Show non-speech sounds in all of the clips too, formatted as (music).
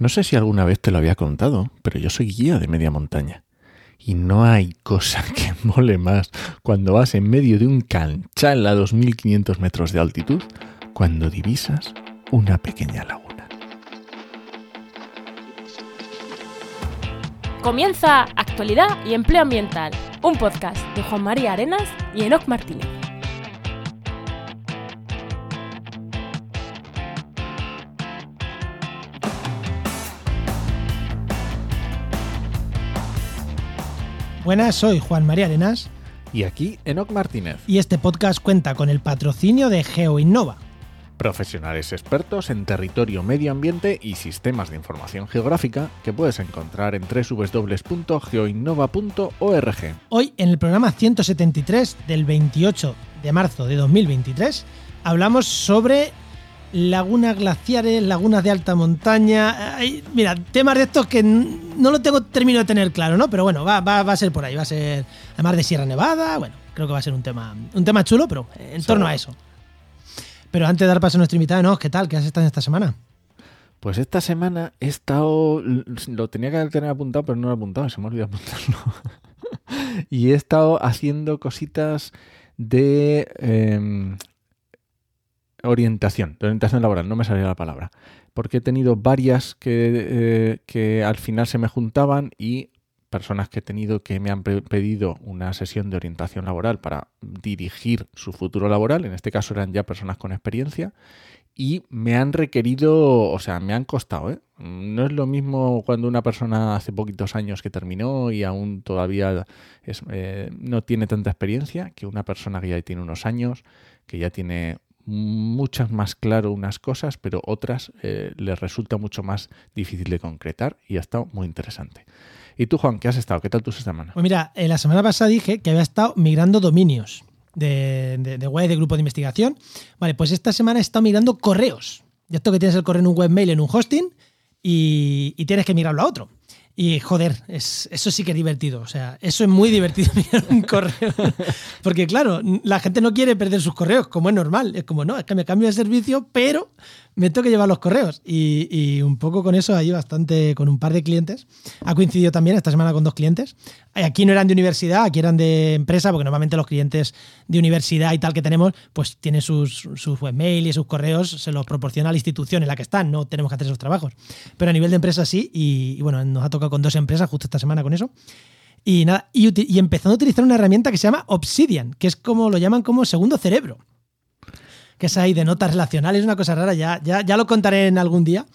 No sé si alguna vez te lo había contado, pero yo soy guía de media montaña. Y no hay cosa (laughs) que mole más cuando vas en medio de un canchal a 2500 metros de altitud, cuando divisas una pequeña laguna. Comienza Actualidad y Empleo Ambiental, un podcast de Juan María Arenas y Enoc Martínez. Buenas, soy Juan María Arenas Y aquí Enoc Martínez, y este podcast cuenta con el patrocinio de GeoInnova. profesionales expertos en territorio, medio ambiente y sistemas de información geográfica que puedes encontrar en www.geoinnova.org. Hoy, en el programa 173 del 28 de marzo de 2023, hablamos sobre lagunas glaciares, lagunas de alta montaña. Mira, temas de estos que no lo tengo termino de tener claro, ¿no? Pero bueno, va, va- va a ser por ahí, va a ser además de Sierra Nevada, bueno, creo que va a ser un tema, un tema chulo, pero en torno a eso. Pero antes de dar paso a nuestro invitado, ¿no? ¿Qué tal? ¿Qué has estado esta semana? Pues esta semana he estado. Lo tenía que tener apuntado, pero no lo he apuntado, se me ha olvidado apuntarlo. (laughs) y he estado haciendo cositas de em, orientación, de orientación laboral, no me salía la palabra. Porque he tenido varias que, eh, que al final se me juntaban y personas que he tenido que me han pe- pedido una sesión de orientación laboral para dirigir su futuro laboral. En este caso eran ya personas con experiencia y me han requerido, o sea, me han costado, ¿eh? No es lo mismo cuando una persona hace poquitos años que terminó y aún todavía es, eh, no tiene tanta experiencia que una persona que ya tiene unos años, que ya tiene muchas más claro unas cosas, pero otras eh, les resulta mucho más difícil de concretar y ha estado muy interesante. ¿Y tú, Juan, qué has estado? ¿Qué tal tu semana? Pues mira, eh, la semana pasada dije que había estado migrando dominios de, de, de de grupo de investigación. Vale, pues esta semana he estado migrando correos. Ya esto que tienes el correo en un webmail, en un hosting, y, y tienes que migrarlo a otro. Y joder, es, eso sí que es divertido. O sea, eso es muy divertido (laughs) mirar un correo. Porque claro, la gente no quiere perder sus correos, como es normal. Es como, no, es que me cambio de servicio, pero me tengo que llevar los correos. Y, un poco con eso ahí bastante, con un par de clientes. Ha coincidido también esta semana con dos clientes. Eh, Aquí no eran de universidad, aquí eran de empresa, porque normalmente los clientes de universidad y tal que tenemos, pues tienen sus, sus webmail y sus correos, se los proporciona la institución en la que están, no tenemos que hacer esos trabajos. Pero a nivel de empresa sí, y, bueno, nos ha tocado con dos empresas justo esta semana con eso. Y nada, y, y empezando a utilizar una herramienta que se llama Obsidian, que es como lo llaman como segundo cerebro. Que es ahí de notas relacionales, una cosa rara, ya, ya, ya lo contaré en algún día.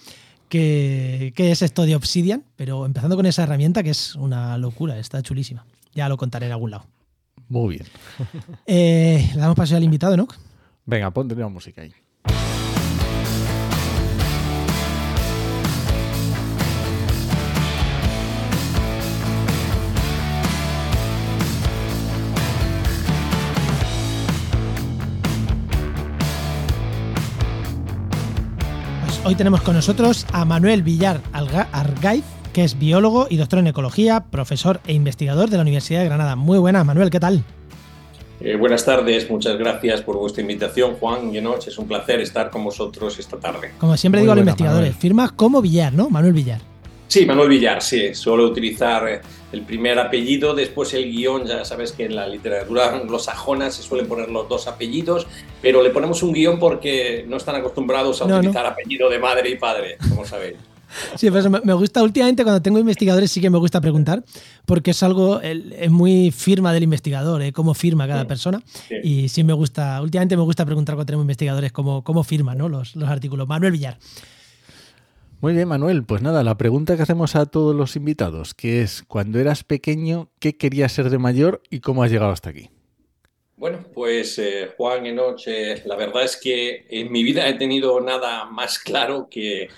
Que, que es esto de Obsidian, pero empezando con esa herramienta que es una locura, está chulísima. Ya lo contaré en algún lado. Muy bien. (laughs) Eh, le damos paso al invitado, ¿no? Venga, ponte la música ahí. Hoy tenemos con nosotros a Manuel Villar Argaiz, que es biólogo y doctor en ecología, profesor e investigador de la Universidad de Granada. Muy buenas, Manuel, ¿qué tal? Eh, buenas tardes, muchas gracias por vuestra invitación, Juan y Enoch. Es un placer estar con vosotros esta tarde. Como siempre Muy digo a los investigadores, Manuel. firma como Villar, ¿no? Manuel Villar. Sí, Manuel Villar, sí, suelo utilizar eh, el primer apellido, después el guion, ya sabes que en la literatura anglosajona se suelen poner los dos apellidos, pero le ponemos un guion porque no están acostumbrados a No, no. utilizar apellido de madre y padre, como sabéis. (laughs) Sí, pues me gusta últimamente cuando tengo investigadores sí que me gusta preguntar porque es algo es muy firma del investigador, ¿eh? cómo firma cada Sí. persona Sí. y sí me gusta, últimamente me gusta preguntar cuando tenemos investigadores cómo, cómo firman ¿no? los, los artículos. Manuel Villar. Muy bien, Manuel. Pues nada, la pregunta que hacemos a todos los invitados, que es, cuando eras pequeño, ¿qué querías ser de mayor y cómo has llegado hasta aquí? Bueno, pues eh, Juan Enoch, eh, la verdad es que en mi vida he tenido nada más claro que,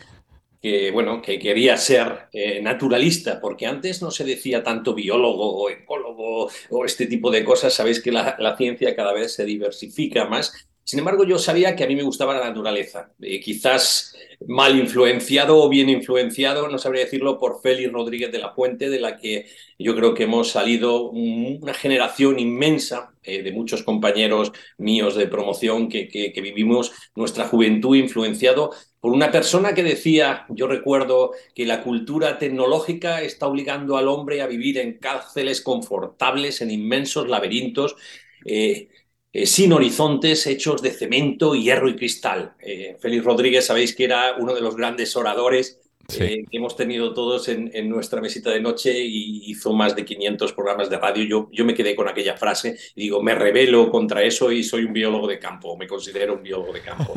que, bueno, que quería ser eh, naturalista, porque antes no se decía tanto biólogo o ecólogo o este tipo de cosas. Sabéis que la, la ciencia cada vez se diversifica más Sin embargo, yo sabía que a mí me gustaba la naturaleza. Eh, quizás mal influenciado o bien influenciado, no sabría decirlo, por Félix Rodríguez de la Fuente, de la que yo creo que hemos salido una generación inmensa eh, de muchos compañeros míos de promoción que, que, vivimos nuestra juventud influenciado por una persona que decía, yo recuerdo que la cultura tecnológica está obligando al hombre a vivir en cárceles confortables, en inmensos laberintos. Eh, eh, sin horizontes, hechos de cemento, hierro y cristal. Eh, Félix Rodríguez, sabéis que era uno de los grandes oradores eh, que hemos tenido todos en, nuestra mesita de noche y hizo más de 500 programas de radio. Yo, yo me quedé con aquella frase y digo, me rebelo contra eso y soy un biólogo de campo, me considero un biólogo de campo.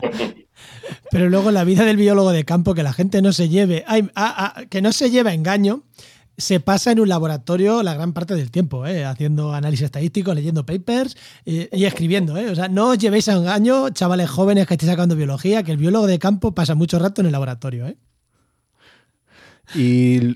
(laughs) Pero luego la vida del biólogo de campo, que la gente no se lleve, que no se lleve a engaño, se pasa en un laboratorio la gran parte del tiempo, ¿eh? haciendo análisis estadístico, leyendo papers eh, y escribiendo. ¿eh? O sea, no os llevéis a engaño, chavales jóvenes que estéis sacando biología, que el biólogo de campo pasa mucho rato en el laboratorio. ¿eh? Y,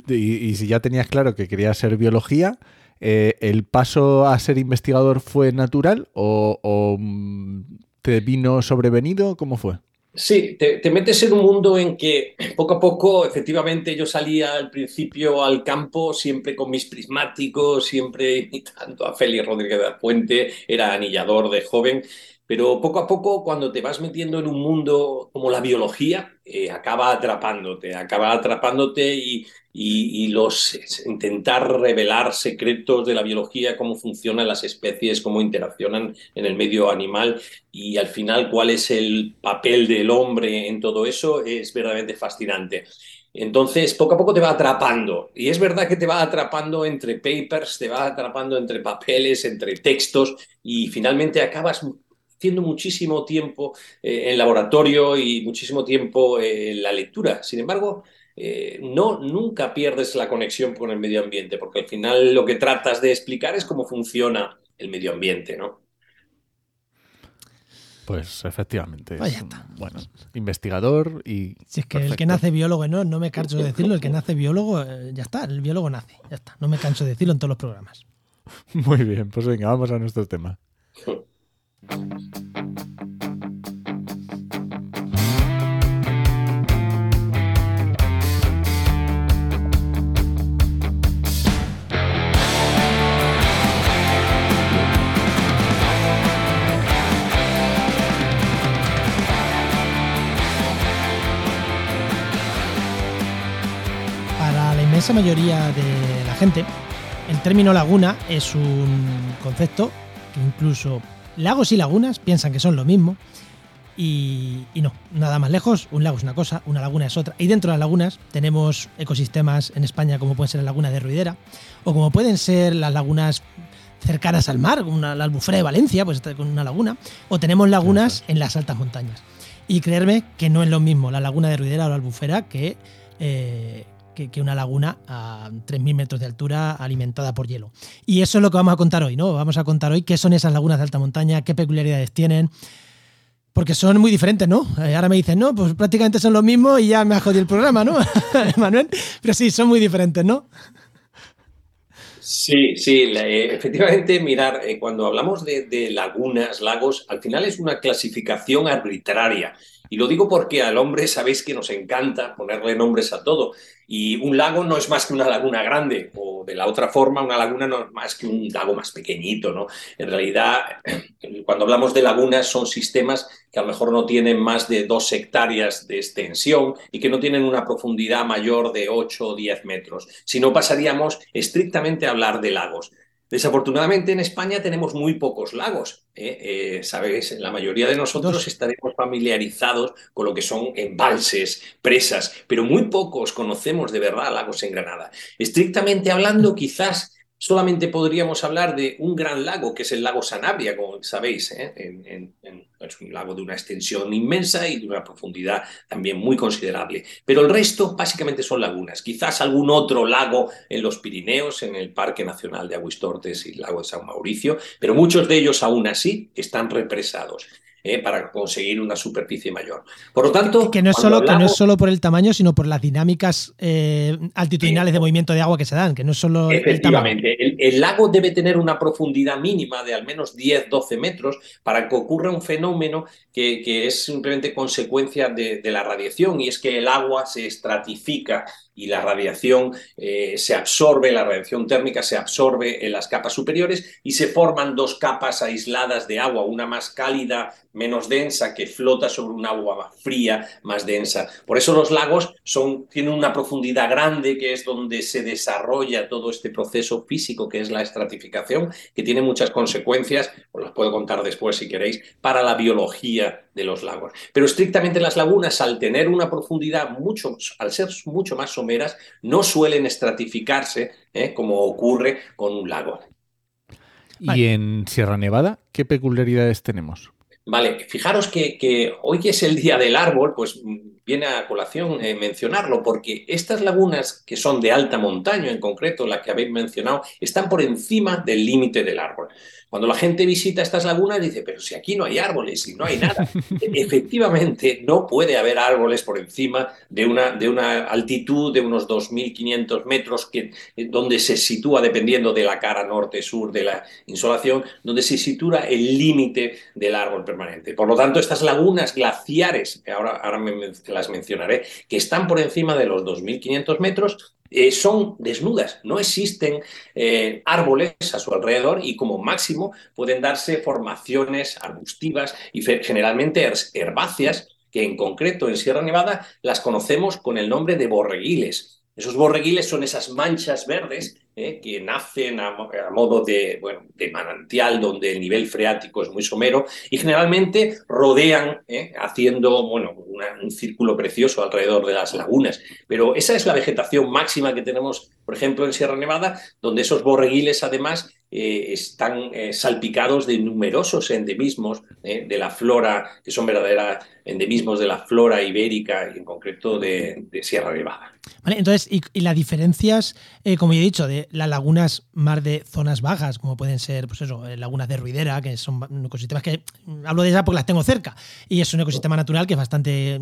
si ya tenías claro que querías ser biología, ¿el paso a ser investigador fue natural o, o mm, te vino sobrevenido? ¿Cómo fue? Sí, te, metes en un mundo en que poco a poco, efectivamente, yo salía al principio al campo siempre con mis prismáticos, siempre imitando a Félix Rodríguez de la Puente, era anillador de joven, pero poco a poco, cuando te vas metiendo en un mundo como la biología, eh, acaba atrapándote, acaba atrapándote y, y, los intentar revelar secretos de la biología, cómo funcionan las especies, cómo interaccionan en el medio animal y al final cuál es el papel del hombre en todo eso, es verdaderamente fascinante. Entonces, poco a poco te va atrapando. Y es verdad que te va atrapando entre papers, te va atrapando entre papeles, entre textos, y finalmente acabas haciendo muchísimo tiempo eh, en laboratorio y muchísimo tiempo eh, en la lectura. Sin embargo, eh, no, nunca pierdes la conexión con el medio ambiente, porque al final lo que tratas de explicar es cómo funciona el medio ambiente, ¿no? Pues efectivamente. Pues bueno, investigador y. Si es que el que nace biólogo, no, no me canso de decirlo, el que nace biólogo, ya está, el biólogo nace, ya está. No me canso de decirlo en todos los programas. (laughs) Muy bien, pues venga, vamos a nuestro tema. (laughs) Para la inmensa mayoría de la gente, el término laguna es un concepto que incluso Lagos y lagunas piensan que son lo mismo. Y, no, nada más lejos, un lago es una cosa, una laguna es otra. Y dentro de las lagunas tenemos ecosistemas en España como pueden ser la laguna de Ruidera, o como pueden ser las lagunas cercanas al mar, como la albufera de Valencia, pues está con una laguna, o tenemos lagunas en las altas montañas. Y creerme que no es lo mismo la laguna de Ruidera o la albufera que, eh, que, una laguna a 3.000 metros de altura alimentada por hielo. Y eso es lo que vamos a contar hoy, ¿no? Vamos a contar hoy qué son esas lagunas de alta montaña, qué peculiaridades tienen. Porque son muy diferentes, ¿no? Eh, ahora me dicen, no, pues prácticamente son lo mismo y ya me ha jodido el programa, ¿no? (laughs) Manuel. Pero sí, son muy diferentes, ¿no? Sí, sí, eh, efectivamente, mirar, eh, cuando hablamos de, lagunas, lagos, al final es una clasificación arbitraria. Y lo digo porque al hombre sabéis que nos encanta ponerle nombres a todo. Y un lago no es más que una laguna grande, o de la otra forma, una laguna no es más que un lago más pequeñito, ¿no? En realidad, (clears throat) cuando hablamos de lagunas, son sistemas que a lo mejor no tienen más de dos hectáreas de extensión y que no tienen una profundidad mayor de 8 o 10 metros. Si no, pasaríamos estrictamente a hablar de lagos. Desafortunadamente en España tenemos muy pocos lagos. ¿eh? Eh, Sabéis, la mayoría de nosotros estaremos familiarizados con lo que son embalses, presas, pero muy pocos conocemos de verdad lagos en Granada. Estrictamente hablando, quizás Solamente podríamos hablar de un gran lago, que es el lago Sanabria, como sabéis, ¿eh? es un lago de una extensión inmensa y de una profundidad también muy considerable. Pero el resto básicamente son lagunas. Quizás algún otro lago en los Pirineos, en el Parque Nacional de Aguistortes y el lago de San Mauricio, pero muchos de ellos aún así están represados. Eh, para conseguir una superficie mayor. Por lo tanto... Que, no, es solo, que no es solo por el tamaño, sino por las dinámicas eh, altitudinales de movimiento de agua que se dan, que no es solo... Efectivamente, el, lago debe tener una profundidad mínima de al menos 10-12 metros para que ocurra un fenómeno que, es simplemente consecuencia de, de la radiación y es que el agua se estratifica y la radiación eh, se absorbe, la radiación térmica se absorbe en las capas superiores y se forman dos capas aisladas de agua, una más cálida, menos densa, que flota sobre un agua más fría, más densa. Por eso los lagos son, tienen una profundidad grande, que es donde se desarrolla todo este proceso físico que es la estratificación, que tiene muchas consecuencias, os las puedo contar después si queréis, para la biología de los lagos. Pero estrictamente las lagunas, al tener una profundidad mucho, al ser mucho más someras, no suelen estratificarse ¿eh? como ocurre con un lago. ¿Y en Sierra Nevada qué peculiaridades tenemos? Vale, fijaros que, que, hoy que es el día del árbol, pues viene a colación eh, mencionarlo, porque estas lagunas que son de alta montaña, en concreto la que habéis mencionado, están por encima del límite del árbol. Cuando la gente visita estas lagunas dice, pero si aquí no hay árboles y no hay nada. (laughs) Efectivamente, no puede haber árboles por encima de una, de una altitud de unos 2.500 metros, que, eh, donde se sitúa, dependiendo de la cara norte-sur de la insolación, donde se sitúa el límite del árbol Por lo tanto, estas lagunas glaciares, que ahora, ahora las mencionaré, que están por encima de los 2.500 metros, eh, son desnudas, no existen eh, árboles a su alrededor y como máximo pueden darse formaciones arbustivas y generalmente herbáceas que en concreto en Sierra Nevada las conocemos con el nombre de borreguiles. Esos borreguiles son esas manchas verdes ¿eh? que nacen a, modo de, bueno, de, manantial donde el nivel freático es muy somero y generalmente rodean ¿eh? haciendo bueno, un círculo precioso alrededor de las lagunas. Pero esa es la vegetación máxima que tenemos, por ejemplo, en Sierra Nevada, donde esos borreguiles además eh, están salpicados de numerosos endemismos de la flora, que son verdaderos endemismos de la flora ibérica y en concreto de, Sierra Nevada. Vale, entonces, y, y las diferencias, como ya he dicho, de las lagunas más de zonas bajas, como pueden ser, pues eso, eh, lagunas de ruidera, que son ecosistemas que mm, hablo de esas porque las tengo cerca, y es un ecosistema natural que es bastante,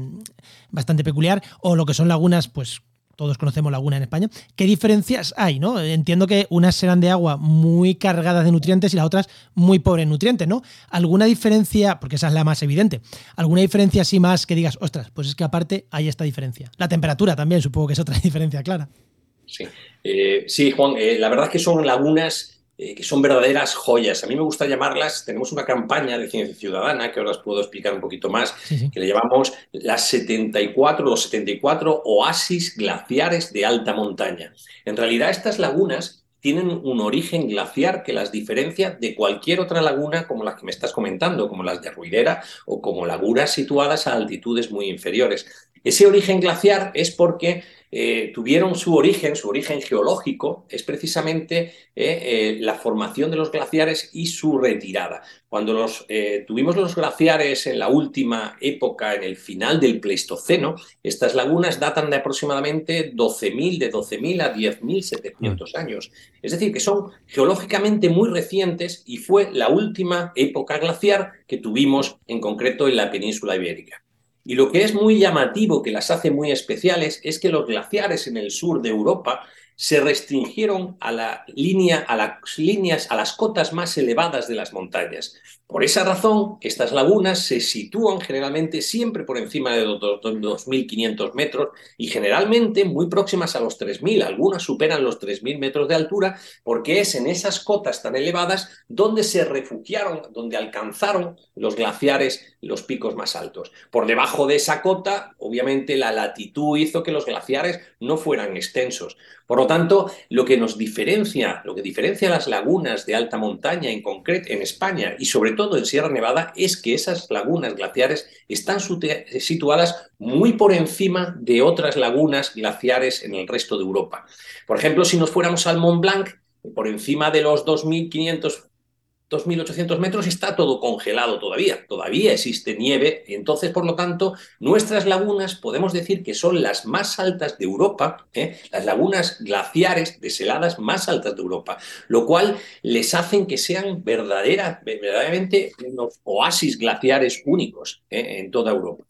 bastante peculiar, o lo que son lagunas, pues todos conocemos laguna en España. ¿Qué diferencias hay? ¿no? Entiendo que unas serán de agua muy cargadas de nutrientes y las otras muy pobres en nutrientes, ¿no? ¿Alguna diferencia, porque esa es la más evidente, alguna diferencia así más que digas, ostras, pues es que aparte hay esta diferencia? La temperatura también supongo que es otra (laughs) diferencia clara. Sí, eh, sí Juan, eh, la verdad es que son lagunas eh, que son verdaderas joyas. A mí me gusta llamarlas, tenemos una campaña de ciencia ciudadana, que ahora os puedo explicar un poquito más, que le llamamos las 74, los 74 oasis glaciares de alta montaña. En realidad estas lagunas tienen un origen glaciar que las diferencia de cualquier otra laguna como las que me estás comentando, como las de Ruidera o como lagunas situadas a altitudes muy inferiores. Ese origen glaciar es porque eh, tuvieron su origen, su origen geológico, es precisamente eh, eh, la formación de los glaciares y su retirada. Cuando los, tuvimos los glaciares en la última época, en el final del Pleistoceno, estas lagunas datan de aproximadamente 12.000, de 12.000 a 10.700 mm. años. Es decir, que son geológicamente muy recientes y fue la última época glaciar que tuvimos en concreto en la península ibérica. Y lo que es muy llamativo, que las hace muy especiales, es que los glaciares en el sur de Europa se restringieron a la línea, a las líneas, a las cotas más elevadas de las montañas. Por esa razón, estas lagunas se sitúan generalmente siempre por encima de los 2.500 metros y generalmente muy próximas a los 3.000. Algunas superan los 3.000 metros de altura porque es en esas cotas tan elevadas donde se refugiaron, donde alcanzaron los glaciares los picos más altos. Por debajo de esa cota, obviamente la latitud hizo que los glaciares no fueran extensos. Por lo tanto, lo que nos diferencia, lo que diferencia las lagunas de alta montaña en concreto en España y sobre todo en Sierra Nevada es que esas lagunas glaciares están situadas muy por encima de otras lagunas glaciares en el resto de Europa. Por ejemplo, si nos fuéramos al Mont Blanc, por encima de los 2.500 2.800 metros está todo congelado todavía, todavía existe nieve, entonces por lo tanto nuestras lagunas podemos decir que son las más altas de Europa, ¿eh? las lagunas glaciares desheladas más altas de Europa, lo cual les hacen que sean verdadera, verdaderamente unos oasis glaciares únicos ¿eh? en toda Europa.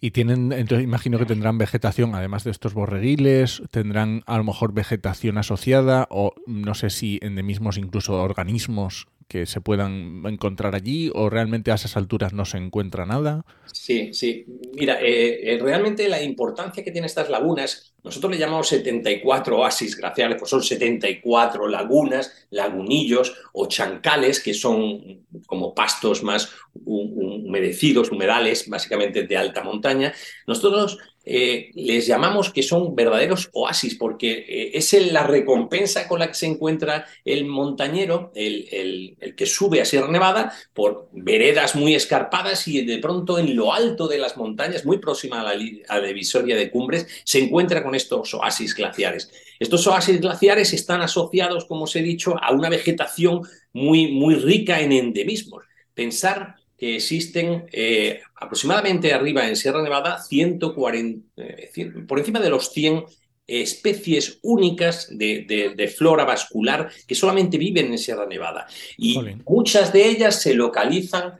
Y tienen, entonces imagino que tendrán vegetación, además de estos borreguiles, tendrán a lo mejor vegetación asociada o no sé si endemismos, incluso organismos que se puedan encontrar allí o realmente a esas alturas no se encuentra nada? Sí, sí. Mira, eh, eh, realmente la importancia que tienen estas lagunas, nosotros le llamamos 74 oasis glaciares, pues son 74 lagunas, lagunillos o chancales, que son como pastos más humedecidos, humedales, básicamente de alta montaña. Nosotros eh, les llamamos que son verdaderos oasis, porque eh, es la recompensa con la que se encuentra el montañero, el, que sube a Sierra Nevada por veredas muy escarpadas y de pronto en lo alto de las montañas, muy próxima a la, a la divisoria de cumbres, se encuentra con estos oasis glaciares. Estos oasis glaciares están asociados, como os he dicho, a una vegetación muy, muy rica en endemismos. Pensar que existen eh, aproximadamente arriba en Sierra Nevada 140, eh, por encima de los 100 especies únicas de, flora vascular que solamente viven en Sierra Nevada. Y muchas de ellas se localizan,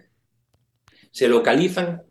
se localizan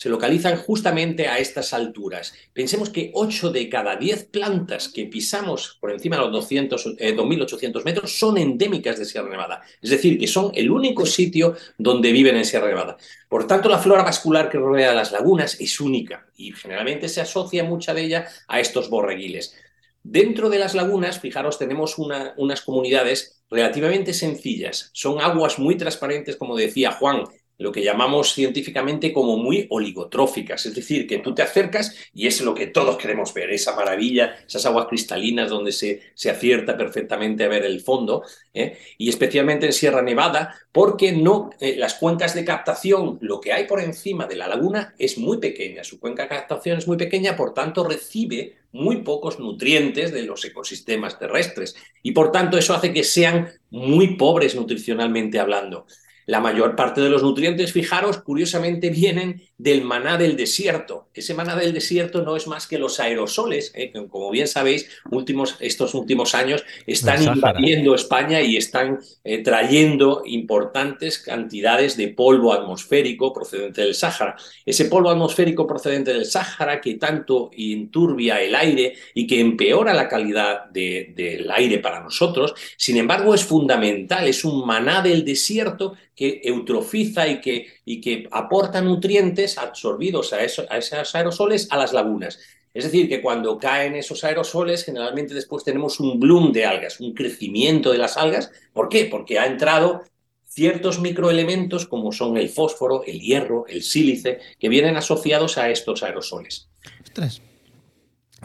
se localizan justamente a estas alturas. Pensemos que 8 de cada 10 plantas que pisamos por encima de los 200, 2.800 eh, metros son endémicas de Sierra Nevada. Es decir, que son el único sitio donde viven en Sierra Nevada. Por tanto, la flora vascular que rodea las lagunas es única y generalmente se asocia mucha de ella a estos borreguiles. Dentro de las lagunas, fijaros, tenemos unas comunidades relativamente sencillas. Son aguas muy transparentes, como decía Juan, lo que llamamos científicamente como muy oligotróficas, es decir, que tú te acercas y es lo que todos queremos ver, esa maravilla, esas aguas cristalinas donde se, se acierta perfectamente a ver el fondo, ¿eh? y especialmente en Sierra Nevada, porque no, eh, las cuencas de captación, lo que hay por encima de la laguna es muy pequeña, su cuenca de captación es muy pequeña, por tanto recibe muy pocos nutrientes de los ecosistemas terrestres, y por tanto eso hace que sean muy pobres nutricionalmente hablando. La mayor parte de los nutrientes, fijaros, curiosamente vienen del maná del desierto. Ese maná del desierto no es más que los aerosoles, ¿eh? que como bien sabéis, últimos, estos últimos años están invadiendo España y están eh, trayendo importantes cantidades de polvo atmosférico procedente del Sáhara. Ese polvo atmosférico procedente del Sáhara que tanto inturbia el aire y que empeora la calidad del aire para nosotros, sin embargo es fundamental, es un maná del desierto que eutrofiza y que, y que aporta nutrientes absorbidos a, eso, a esos aerosoles a las lagunas. Es decir, que cuando caen esos aerosoles, generalmente después tenemos un bloom de algas, un crecimiento de las algas. ¿Por qué? Porque ha entrado ciertos microelementos como son el fósforo, el hierro, el sílice, que vienen asociados a estos aerosoles. Ostras,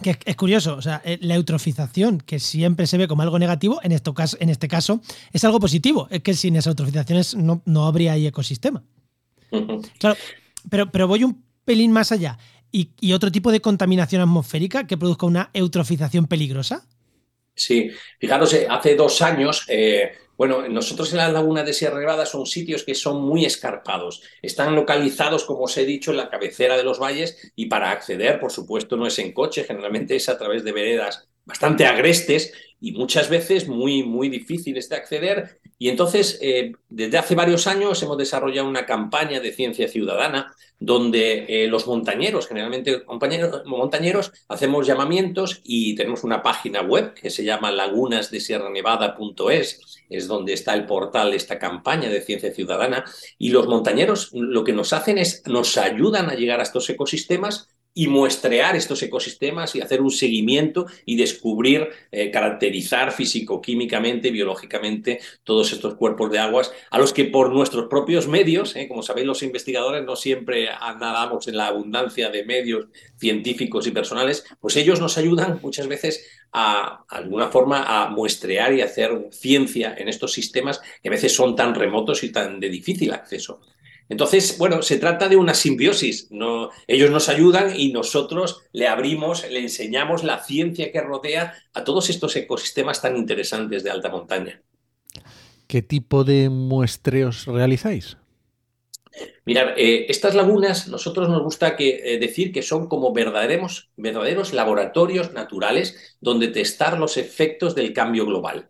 que es curioso, o sea, eh, la eutrofización, que siempre se ve como algo negativo, en, esto caso, en este caso es algo positivo. Es que sin esas eutrofizaciones no, no habría ahí ecosistema. (laughs) Claro, pero, pero voy un pelín más allá. ¿Y, otro tipo de contaminación atmosférica que produzca una eutrofización peligrosa? Sí, fijaros, eh, hace dos años eh, bueno, nosotros en la laguna de Sierra Nevada son sitios que son muy escarpados. Están localizados, como os he dicho, en la cabecera de los valles y para acceder, por supuesto, no es en coche, generalmente es a través de veredas bastante agrestes y muchas veces muy, muy difíciles de acceder. Y entonces, eh, desde hace varios años hemos desarrollado una campaña de ciencia ciudadana donde eh, los montañeros, generalmente montañeros, hacemos llamamientos y tenemos una página web que se llama lagunasdesierranevada.es, es donde está el portal de esta campaña de ciencia ciudadana, y los montañeros lo que nos hacen es, nos ayudan a llegar a estos ecosistemas y muestrear estos ecosistemas y hacer un seguimiento y descubrir, eh, caracterizar físico-químicamente, biológicamente todos estos cuerpos de aguas a los que por nuestros propios medios, eh, como sabéis los investigadores no siempre nadamos en la abundancia de medios científicos y personales, pues ellos nos ayudan muchas veces a, a alguna forma a muestrear y hacer ciencia en estos sistemas que a veces son tan remotos y tan de difícil acceso. Entonces, bueno, se trata de una simbiosis. No, ellos nos ayudan y nosotros le abrimos, le enseñamos la ciencia que rodea a todos estos ecosistemas tan interesantes de alta montaña. ¿Qué tipo de muestreos realizáis? Mirad, eh, estas lagunas, nosotros nos gusta que, eh, decir que son como verdaderos, verdaderos laboratorios naturales donde testar los efectos del cambio global.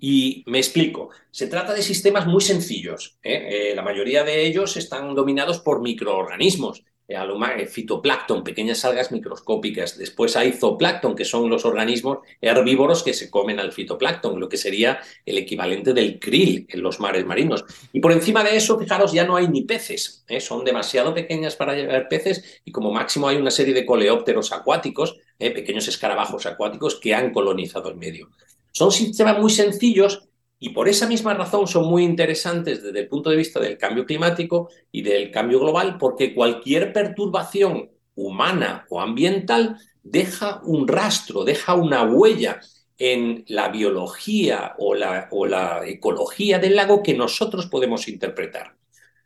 Y me explico, se trata de sistemas muy sencillos. ¿eh? la mayoría de ellos están dominados por microorganismos eh, fitoplancton, pequeñas algas microscópicas. Después hay zooplancton, que son los organismos herbívoros que se comen al fitoplancton, lo que sería el equivalente del krill en los mares marinos. Y por encima de eso, fijaros, ya no hay ni peces. ¿eh? Son demasiado pequeñas para llevar peces y como máximo hay una serie de coleópteros acuáticos, ¿eh? pequeños escarabajos acuáticos que han colonizado el medio. Son sistemas muy sencillos y por esa misma razón son muy interesantes desde el punto de vista del cambio climático y del cambio global, porque cualquier perturbación humana o ambiental deja un rastro, deja una huella en la biología o la, ecología del lago que nosotros podemos interpretar.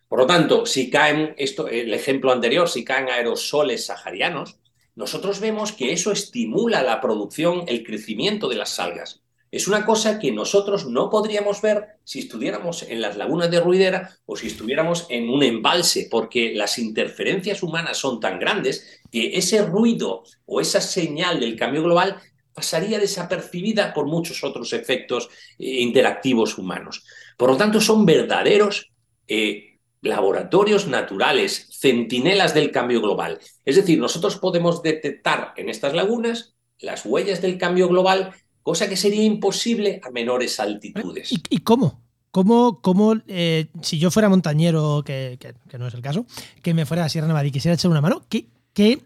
Por lo tanto, si caen, esto, el ejemplo anterior, si caen aerosoles saharianos, nosotros vemos que eso estimula la producción, el crecimiento de las algas. Es una cosa que nosotros no podríamos ver si estuviéramos en las lagunas de Ruidera o si estuviéramos en un embalse, porque las interferencias humanas son tan grandes que ese ruido o esa señal del cambio global pasaría desapercibida por muchos otros efectos eh, interactivos humanos. Por lo tanto, son verdaderos eh, laboratorios naturales, centinelas del cambio global. Es decir, nosotros podemos detectar en estas lagunas las huellas del cambio global cosa que sería imposible a menores altitudes. ¿Y, cómo? ¿Cómo, cómo eh, si yo fuera montañero, que, no es el caso, que me fuera a Sierra Nevada y quisiera echar una mano, ¿qué, qué,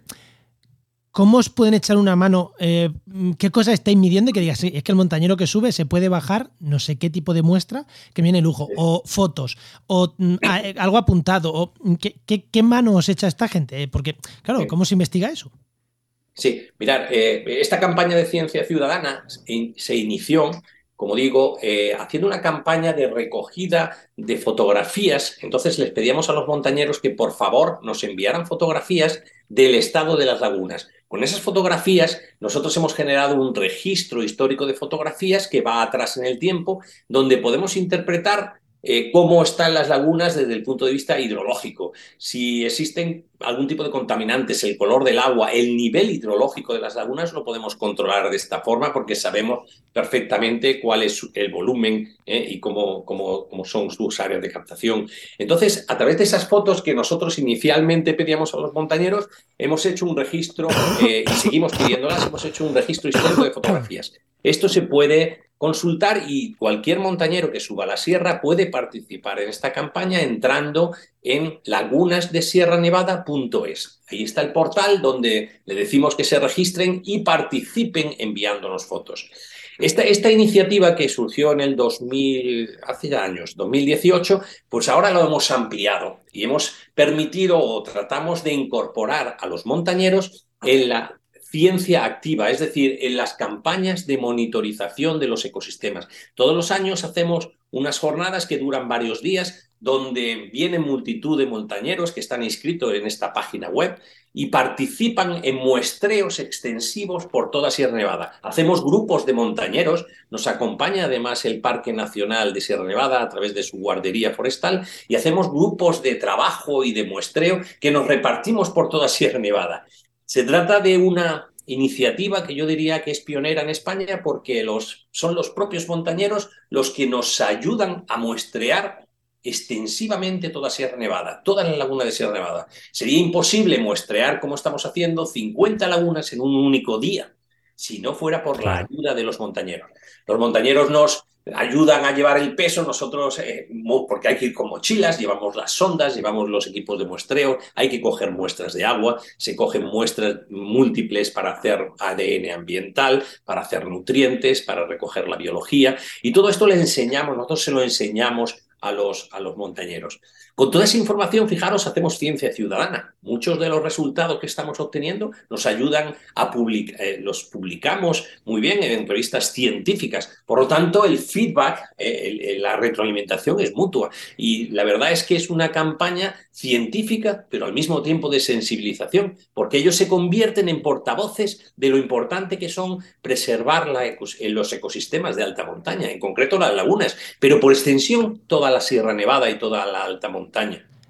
¿cómo os pueden echar una mano? Eh, ¿Qué cosa estáis midiendo? Y que digas, sí, es que el montañero que sube se puede bajar no sé qué tipo de muestra que viene lujo, o fotos, o mm, eh, algo apuntado, o ¿qué, qué, mano os echa esta gente? Porque, claro, ¿cómo se investiga eso? Sí, mirar, eh, esta campaña de ciencia ciudadana se inició, como digo, eh, haciendo una campaña de recogida de fotografías. Entonces les pedíamos a los montañeros que por favor nos enviaran fotografías del estado de las lagunas. Con esas fotografías nosotros hemos generado un registro histórico de fotografías que va atrás en el tiempo, donde podemos interpretar eh, cómo están las lagunas desde el punto de vista hidrológico, si existen algún tipo de contaminantes, el color del agua, el nivel hidrológico de las lagunas lo podemos controlar de esta forma porque sabemos perfectamente cuál es el volumen eh, y cómo, cómo, cómo, son sus áreas de captación. Entonces, a través de esas fotos que nosotros inicialmente pedíamos a los montañeros, hemos hecho un registro eh, y seguimos pidiéndolas, hemos hecho un registro histórico de fotografías. Esto se puede consultar y cualquier montañero que suba la sierra puede participar en esta campaña entrando en lagunasdesierranevada.es. Ahí está el portal donde le decimos que se registren y participen enviándonos fotos. Esta, esta, iniciativa que surgió en el 2000, hace ya años, 2018, pues ahora lo hemos ampliado y hemos permitido o tratamos de incorporar a los montañeros en la ciencia activa, es decir, en las campañas de monitorización de los ecosistemas. Todos los años hacemos unas jornadas que duran varios días, donde vienen multitud de montañeros que están inscritos en esta página web y participan en muestreos extensivos por toda Sierra Nevada. Hacemos grupos de montañeros, nos acompaña además el Parque Nacional de Sierra Nevada a través de su guardería forestal y hacemos grupos de trabajo y de muestreo que nos repartimos por toda Sierra Nevada. Se trata de una iniciativa que yo diría que es pionera en España porque los, son los propios montañeros los que nos ayudan a muestrear extensivamente toda Sierra Nevada, toda la laguna de Sierra Nevada. Sería imposible muestrear como estamos haciendo 50 lagunas en un único día si no fuera por la ayuda de los montañeros. Los montañeros nos ayudan a llevar el peso, nosotros, eh, porque hay que ir con mochilas, llevamos las sondas, llevamos los equipos de muestreo, hay que coger muestras de agua, se cogen muestras múltiples para hacer ADN ambiental, para hacer nutrientes, para recoger la biología, y todo esto le enseñamos, nosotros se lo enseñamos a los, a los montañeros. Con toda esa información, fijaros, hacemos ciencia ciudadana. Muchos de los resultados que estamos obteniendo nos ayudan a publicar, eh, los publicamos muy bien en entrevistas científicas. Por lo tanto, el feedback, eh, la retroalimentación es mutua. Y la verdad es que es una campaña científica, pero al mismo tiempo de sensibilización, porque ellos se convierten en portavoces de lo importante que son preservar los ecosistemas de alta montaña, en concreto las lagunas, pero por extensión toda la Sierra Nevada y toda la alta montaña.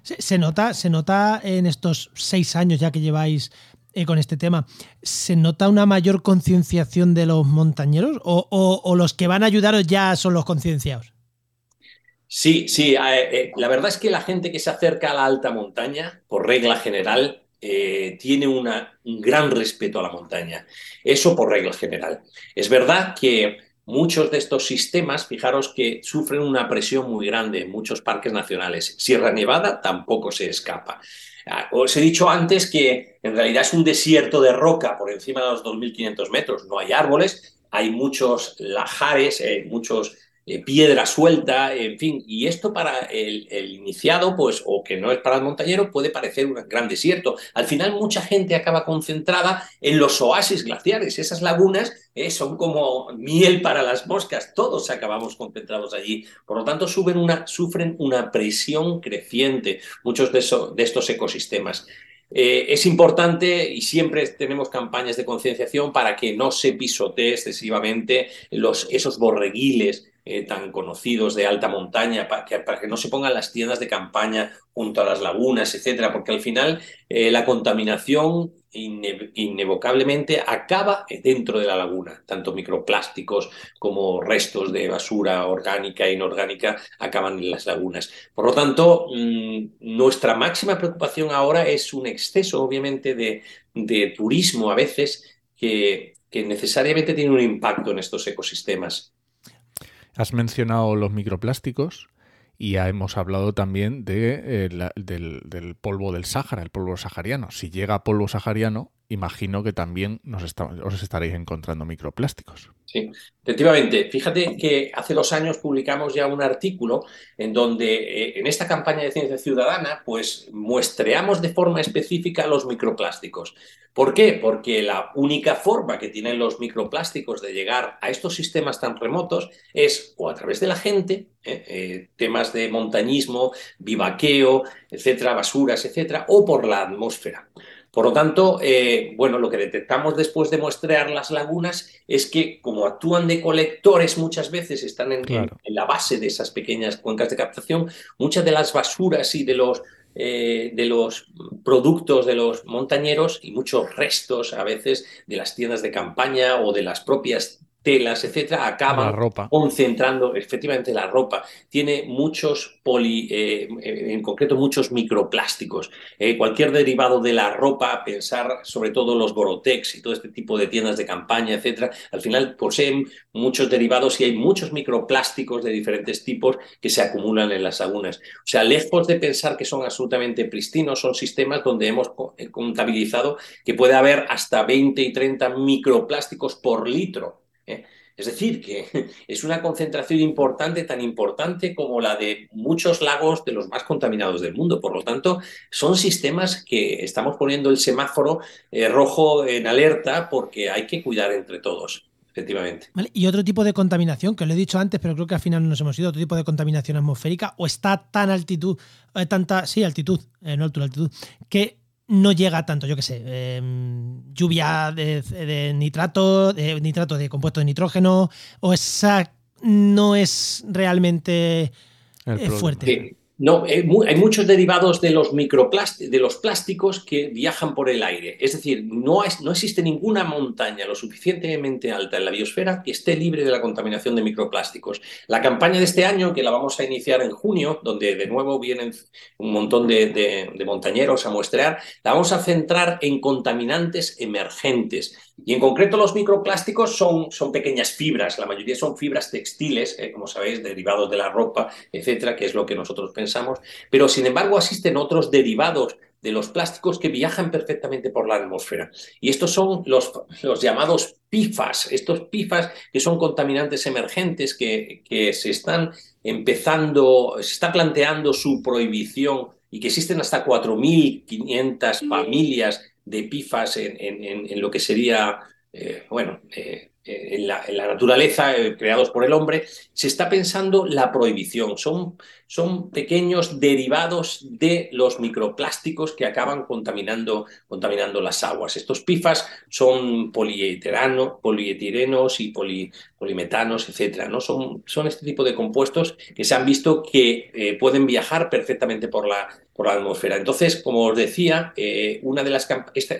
Se, nota, se nota en estos seis años ya que lleváis eh, con este tema, ¿se nota una mayor concienciación de los montañeros o, los que van a ayudaros ya son los concienciados? Sí, sí, eh, eh, la verdad es que la gente que se acerca a la alta montaña, por regla general, tiene una, un gran respeto a la montaña. Eso por regla general. Es verdad que Muchos de estos sistemas, fijaros que sufren una presión muy grande en muchos parques nacionales. Sierra Nevada tampoco se escapa. Ah, os he dicho antes que en realidad es un desierto de roca por encima de los 2.500 metros. No hay árboles, hay muchos lajares, eh, muchos eh, piedra suelta, en fin, y esto para el, iniciado, pues, o que no es para el montañero, puede parecer un gran desierto. Al final, mucha gente acaba concentrada en los oasis glaciares. Esas lagunas eh, son como miel para las moscas. Todos acabamos concentrados allí. Por lo tanto, sufren una, sufren una presión creciente muchos de, de estos ecosistemas. Eh, es importante y siempre tenemos campañas de concienciación para que no se pisotee excesivamente los, esos borreguiles eh, tan conocidos de alta montaña, para que, para que, no se pongan las tiendas de campaña junto a las lagunas, etcétera, porque al final eh, la contaminación inevocablemente acaba dentro de la laguna. Tanto microplásticos como restos de basura orgánica e inorgánica acaban en las lagunas. Por lo tanto, mm, nuestra máxima preocupación ahora es un exceso, obviamente, de, de turismo a veces que, que necesariamente tiene un impacto en estos ecosistemas. Has mencionado los microplásticos y ya hemos hablado también eh, del, polvo del Sáhara, el polvo sahariano. Si llega polvo sahariano, imagino que también nos os estaréis encontrando microplásticos. Sí, efectivamente. Fíjate que hace dos años publicamos ya un artículo en donde eh, en esta campaña de ciencia ciudadana pues muestreamos de forma específica los microplásticos. ¿Por qué? Porque la única forma que tienen los microplásticos de llegar a estos sistemas tan remotos es o a través de la gente, eh, eh, temas de montañismo, vivaqueo, etcétera, basuras, etcétera, o por la atmósfera. Por lo tanto, eh, bueno, lo que detectamos después de muestrear las lagunas es que como actúan de colectores muchas veces, están en, la base de esas pequeñas cuencas de captación, muchas de las basuras y de los, eh, de los productos de los montañeros y muchos restos a veces de las tiendas de campaña o de las propias telas, etcétera, acaban concentrando, efectivamente la ropa tiene muchos poli, eh, en concreto muchos microplásticos. Eh, cualquier derivado de la ropa, pensar sobre todo los Gorotex y todo este tipo de tiendas de campaña, etcétera, al final poseen muchos derivados y hay muchos microplásticos de diferentes tipos que se acumulan en las lagunas. O sea, lejos de pensar que son absolutamente pristinos, son sistemas donde hemos eh, contabilizado que puede haber hasta 20 y 30 microplásticos por litro ¿eh? Es decir, que (laughs) es una concentración importante, tan importante como la de muchos lagos de los más contaminados del mundo. Por lo tanto, son sistemas que estamos poniendo el semáforo eh, rojo en alerta porque hay que cuidar entre todos. Efectivamente. Y otro tipo de contaminación, que lo he dicho antes, pero creo que al final no nos hemos ido, otro tipo de contaminación atmosférica, o está tan altitud, eh, tanta, sí, altitud, no altura, altitud, que no llega tanto, yo qué sé, em, lluvia de, nitrato, de nitrato de compuesto de nitrógeno, o esa no es realmente eh, fuerte. No, eh, hay muchos derivados de los de los plásticos que viajan por el aire. Es decir, no, no existe ninguna montaña lo suficientemente alta en la biosfera que esté libre de la contaminación de microplásticos. La campaña de este año, que la vamos a iniciar en junio, donde de nuevo vienen un montón de montañeros a muestrear, la vamos a centrar en contaminantes emergentes y en concreto los microplásticos son, son pequeñas fibras, la mayoría son fibras textiles, eh, como sabéis, derivados de la ropa, etcétera, que es lo que nosotros pensamos, pero sin embargo existen otros derivados de los plásticos que viajan perfectamente por la atmósfera. Y estos son los, los llamados PIFAS, estos PIFAS que son contaminantes emergentes que, que se están empezando, se está planteando su prohibición y que existen hasta 4.500 familias de PIFAS en, en, lo que sería, eh, bueno, eh, en la, naturaleza, eh, creados por el hombre, se está pensando la prohibición. Son, son pequeños derivados de los microplásticos que acaban contaminando, contaminando las aguas. Estos PIFAS son polietirenos y polimetanos, etc. ¿no? Son, son este tipo de compuestos que se han visto que pueden viajar perfectamente por la, por la atmósfera. Entonces, como os decía, eh, una de las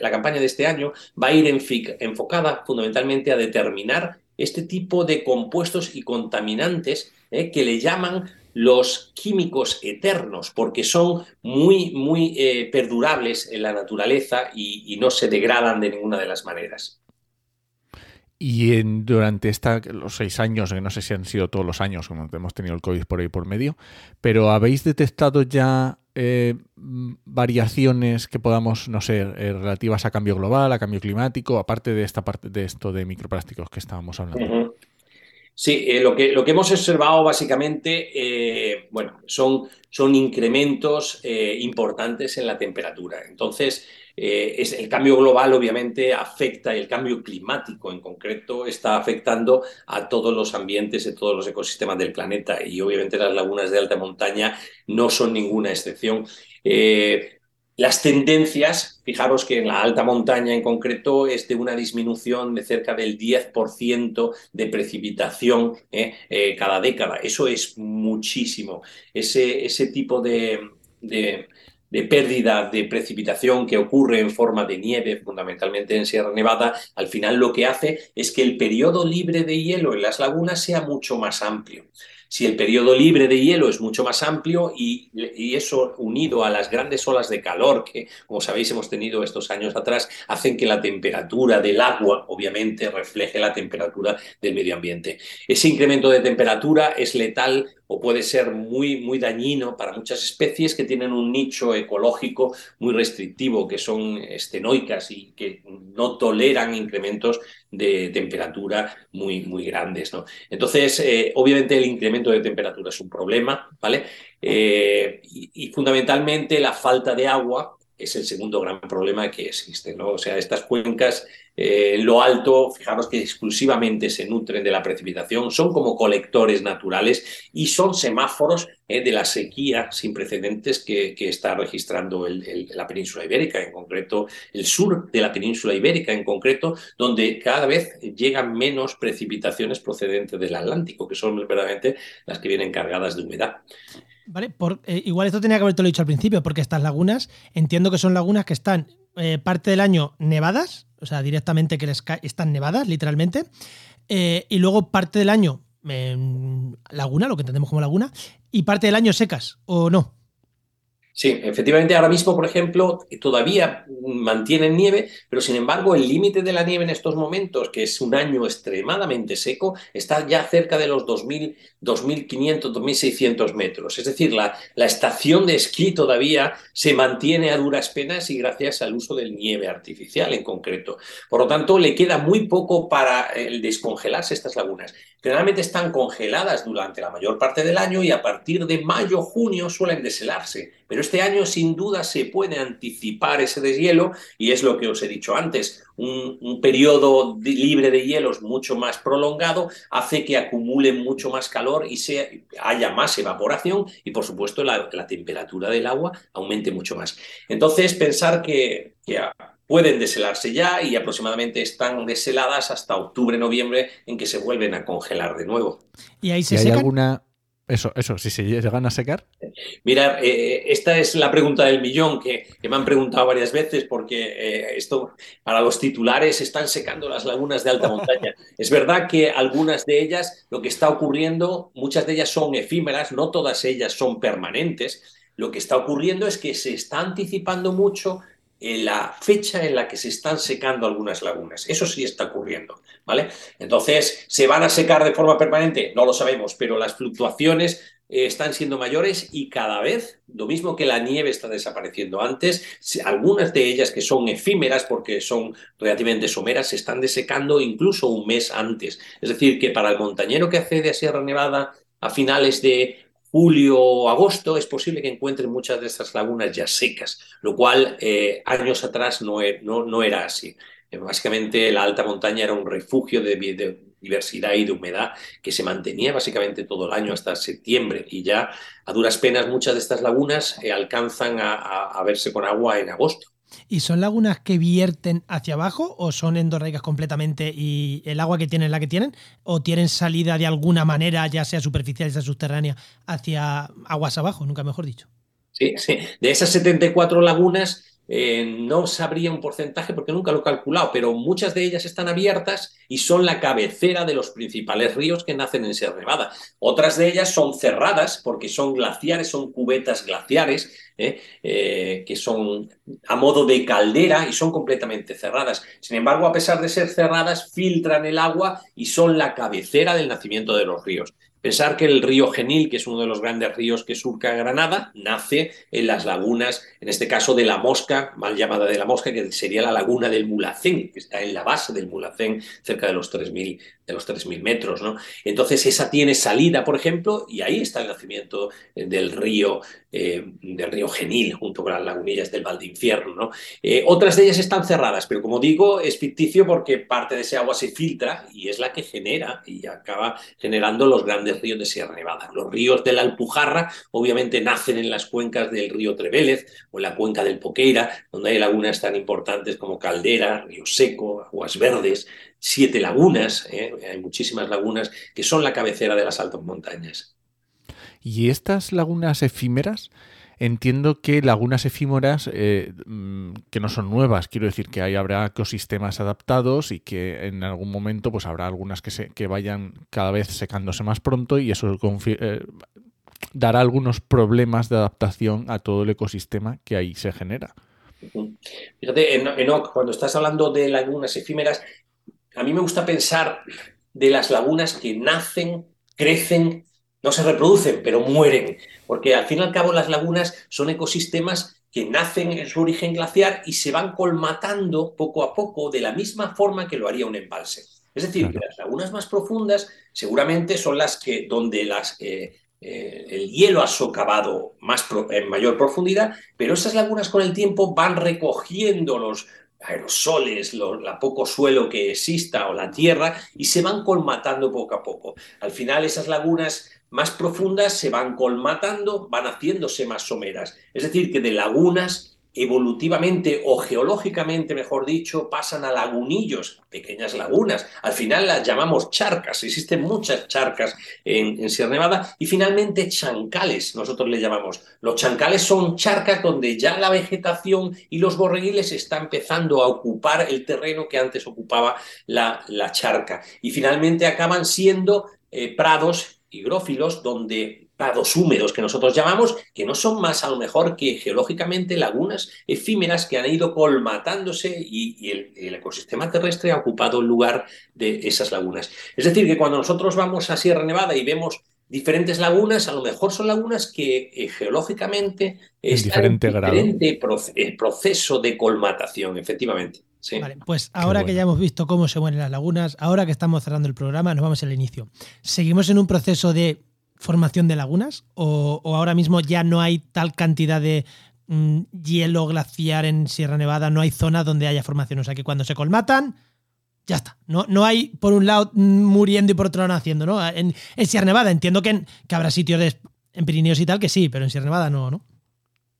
la campaña de este año va a ir enfocada fundamentalmente a determinar este tipo de compuestos y contaminantes eh, que le llaman los químicos eternos, porque son muy, muy eh, perdurables en la naturaleza y, no se degradan de ninguna de las maneras. Y durante esta, los seis años, no sé si han sido todos los años, como hemos tenido el COVID por ahí por medio, pero ¿habéis detectado ya eh, variaciones que podamos, no sé, eh, relativas a cambio global, a cambio climático, aparte de esta parte de esto de microplásticos que estábamos hablando? Sí, eh, lo, que, lo que hemos observado básicamente, bueno, son, son incrementos importantes en la temperatura. Entonces, es, el cambio global obviamente afecta, el cambio climático en concreto está afectando a todos los ambientes, de todos los ecosistemas del planeta y obviamente las lagunas de alta montaña no son ninguna excepción. Eh, las tendencias, fijaros que en la alta montaña en concreto es de una disminución de cerca del 10% de precipitación eh, eh, cada década. Eso es muchísimo. Ese, ese tipo de pérdida de precipitación que ocurre en forma de nieve, fundamentalmente en Sierra Nevada, al final lo que hace es que el periodo libre de hielo en las lagunas sea mucho más amplio. Si el periodo libre de hielo es mucho más amplio y, eso unido a las grandes olas de calor que, como sabéis, hemos tenido estos años atrás, hacen que la temperatura del agua, obviamente, refleje la temperatura del medio ambiente. Ese incremento de temperatura es letal o puede ser muy, muy dañino para muchas especies que tienen un nicho ecológico muy restrictivo, que son estenoicas y que no toleran incrementos de temperatura muy, muy grandes. ¿no? Entonces, eh, obviamente el incremento de temperatura es un problema, ¿vale? Eh, y, fundamentalmente la falta de agua es el segundo gran problema que existe, ¿no? O sea, estas cuencas eh, en lo alto, fijaros que exclusivamente se nutren de la precipitación, son como colectores naturales y son semáforos eh, de la sequía sin precedentes que, está registrando la península ibérica, en concreto el sur de la península ibérica, en concreto, donde cada vez llegan menos precipitaciones procedentes del Atlántico, que son verdaderamente las que vienen cargadas de humedad. Vale, por, eh, igual esto tenía que haberte lo dicho al principio, porque estas lagunas, entiendo que son lagunas que están eh, parte del año nevadas, o sea, directamente que les están nevadas, literalmente, eh, y luego parte del año laguna, lo que entendemos como laguna, y parte del año secas, ¿o no? Sí, efectivamente, ahora mismo, por ejemplo, todavía mantienen nieve, pero sin embargo, el límite de la nieve en estos momentos, que es un año extremadamente seco, está ya cerca de los 2.000, 2.500, 2.600 metros. Es decir, la, la estación de esquí todavía se mantiene a duras penas y gracias al uso del nieve artificial en concreto. Por lo tanto, le queda muy poco para el descongelarse estas lagunas. Generalmente están congeladas durante la mayor parte del año y a partir de mayo, junio suelen deshelarse. Pero este año sin duda se puede anticipar ese deshielo y es lo que os he dicho antes. Un, periodo libre de hielos mucho más prolongado hace que acumule mucho más calor y se, haya más evaporación y por supuesto la, temperatura del agua aumente mucho más. Entonces pensar que, pueden deshelarse ya y aproximadamente están desheladas hasta octubre, noviembre, en que se vuelven a congelar de nuevo. ¿Y ahí se hay alguna eso, eso, si se llegan a secar. Mira, eh, esta es la pregunta del millón que, me han preguntado varias veces porque eh, esto para los titulares están secando las lagunas de alta montaña. (laughs) es verdad que algunas de ellas, lo que está ocurriendo, muchas de ellas son efímeras, no todas ellas son permanentes. Lo que está ocurriendo es que se está anticipando mucho la fecha en la que se están secando algunas lagunas. Eso sí está ocurriendo, ¿vale? Entonces, ¿se van a secar de forma permanente? No lo sabemos, pero las fluctuaciones eh, están siendo mayores y cada vez, lo mismo que la nieve está desapareciendo antes, algunas de ellas que son efímeras porque son relativamente someras, se están desecando incluso un mes antes. Es decir, que para el montañero que accede a Sierra Nevada a finales de julio o agosto es posible que encuentren muchas de estas lagunas ya secas, lo cual eh, años atrás no, e, no, no era así. Eh, básicamente la alta montaña era un refugio de, diversidad y de humedad que se mantenía básicamente todo el año hasta septiembre y ya a duras penas muchas de estas lagunas eh, alcanzan a, verse con agua en agosto. ¿Y son lagunas que vierten hacia abajo o son endorreicas completamente y el agua que tienen la que tienen? ¿O tienen salida de alguna manera, ya sea superficial, ya sea subterránea, hacia aguas abajo, nunca mejor dicho? Sí, sí. De esas 74 lagunas, eh, no sabría un porcentaje porque nunca lo he calculado, pero muchas de ellas están abiertas y son la cabecera de los principales ríos que nacen en Sierra Nevada. Otras de ellas son cerradas porque son glaciares, son cubetas glaciares, ¿eh? Eh, que son a modo de caldera y son completamente cerradas. Sin embargo, a pesar de ser cerradas, filtran el agua y son la cabecera del nacimiento de los ríos. Pensar que el río Genil, que es uno de los grandes ríos que surca Granada, nace en las lagunas, en este caso de la Mosca, mal llamada de la Mosca, que sería la laguna del Mulacén, que está en la base del Mulacén, cerca de los 3.000 de los 3.000 metros. ¿no? Entonces esa tiene salida, por ejemplo, y ahí está el nacimiento eh, del río, eh, del río Genil, junto con las lagunillas del Valdinfierno. ¿no? Eh, otras de ellas están cerradas, pero como digo, es ficticio porque parte de ese agua se filtra y es la que genera y acaba generando los grandes ríos de Sierra Nevada. Los ríos de la Alpujarra obviamente nacen en las cuencas del río Trevélez o en la cuenca del Poqueira, donde hay lagunas tan importantes como Caldera, Río Seco, Aguas Verdes, siete lagunas, ¿eh? hay muchísimas lagunas que son la cabecera de las altas montañas. ¿Y estas lagunas efímeras? Entiendo que lagunas efímeras eh, mm, que no son nuevas, quiero decir que ahí habrá ecosistemas adaptados y que en algún momento pues habrá algunas que, se, que vayan cada vez secándose más pronto y eso eh, dará algunos problemas de adaptación a todo el ecosistema que ahí se genera. Fíjate, Enoch, cuando estás hablando de lagunas efímeras, a mí me gusta pensar de las lagunas que nacen, crecen, no se reproducen, pero mueren, porque al fin y al cabo las lagunas son ecosistemas que nacen en su origen glaciar y se van colmatando poco a poco de la misma forma que lo haría un embalse. Es decir, que las lagunas más profundas seguramente son las que donde las, eh, eh, el hielo ha socavado más en mayor profundidad, pero esas lagunas con el tiempo van recogiendo los, aerosoles, la poco suelo que exista o la tierra y se van colmatando poco a poco. Al final esas lagunas más profundas se van colmatando, van haciéndose más someras. Es decir, que de lagunas evolutivamente o geológicamente, mejor dicho, pasan a lagunillos, pequeñas lagunas. Al final las llamamos charcas, existen muchas charcas en, Sierra Nevada y finalmente chancales, nosotros le llamamos. Los chancales son charcas donde ya la vegetación y los borreguiles están empezando a ocupar el terreno que antes ocupaba la, la charca y finalmente acaban siendo eh, prados higrófilos donde prados húmedos que nosotros llamamos, que no son más a lo mejor que geológicamente lagunas efímeras que han ido colmatándose y, el, ecosistema terrestre ha ocupado el lugar de esas lagunas. Es decir, que cuando nosotros vamos a Sierra Nevada y vemos diferentes lagunas, a lo mejor son lagunas que eh, geológicamente están en diferente eh, proceso de colmatación, efectivamente. Vale, pues ahora que ya hemos visto cómo se mueren las lagunas, ahora que estamos cerrando el programa, nos vamos al inicio. ¿Seguimos en un proceso de formación de lagunas? ¿O, ahora mismo ya no hay tal cantidad de mm, hielo glaciar en Sierra Nevada? No hay zona donde haya formación. O sea que cuando se colmatan, ya está. No, no hay por un lado mm, muriendo y por otro lado naciendo, ¿no? En, Sierra Nevada entiendo que, que habrá sitios de, en Pirineos y tal que sí, pero en Sierra Nevada no, ¿no?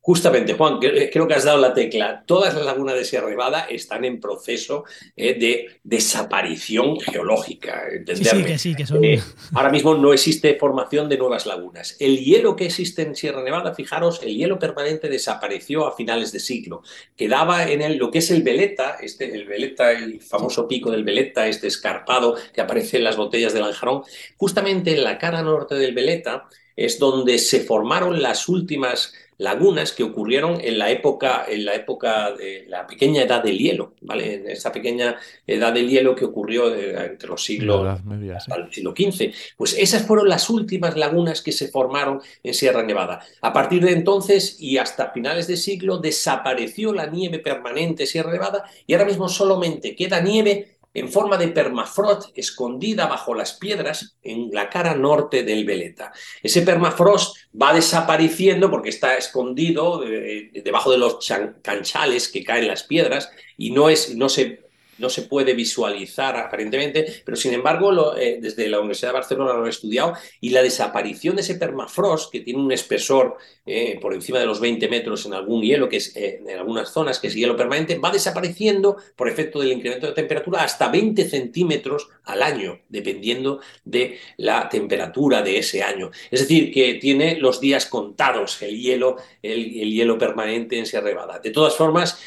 Justamente, Juan, eh, creo que has dado la tecla. Todas las lagunas de Sierra Nevada están en proceso eh, de desaparición geológica. Sí, sí, que son... Eh, ahora mismo no existe formación de nuevas lagunas. El hielo que existe en Sierra Nevada, fijaros, el hielo permanente desapareció a finales de siglo. Quedaba en el, lo que es el Veleta, este, el Veleta, el famoso pico del Veleta, este escarpado que aparece en las botellas del Lanjarón. Justamente en la cara norte del Veleta es donde se formaron las últimas lagunas que ocurrieron en la época, en la época de la pequeña edad del hielo, ¿vale? En esa pequeña edad del hielo que ocurrió entre los siglos media, el siglo XV. Pues esas fueron las últimas lagunas que se formaron en Sierra Nevada. A partir de entonces y hasta finales de siglo desapareció la nieve permanente en Sierra Nevada y ahora mismo solamente queda nieve en forma de permafrost escondida bajo las piedras en la cara norte del Veleta. Ese permafrost va desapareciendo porque está escondido debajo de los canchales que caen las piedras y no, es, no se no se puede visualizar aparentemente, pero sin embargo eh, desde la Universidad de Barcelona lo he estudiado y la desaparición de ese permafrost, que tiene un espesor eh, por encima de los 20 metros en algún hielo, que es eh, en algunas zonas, que es hielo permanente, va desapareciendo por efecto del incremento de temperatura hasta 20 centímetros al año, dependiendo de la temperatura de ese año. Es decir, que tiene los días contados el hielo, el, el hielo permanente en Sierra Nevada. De todas formas,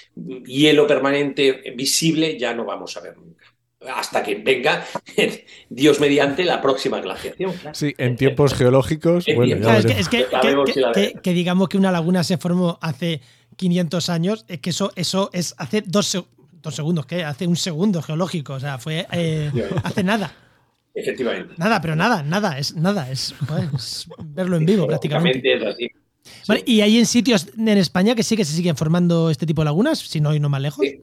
hielo permanente visible ya no vamos a ver nunca. Hasta que venga, (laughs) Dios mediante, la próxima glaciación. Sí, en tiempos geológicos. bueno, es, que, digamos que una laguna se formó hace 500 años, es que eso, eso es hace dos, dos segundos, que hace un segundo geológico, o sea, fue eh, hace nada. Efectivamente. Nada, pero nada, nada, es nada, es, verlo en vivo prácticamente. y hay en sitios en España que sí que se siguen formando este tipo de lagunas, si no hay no más lejos. Sí,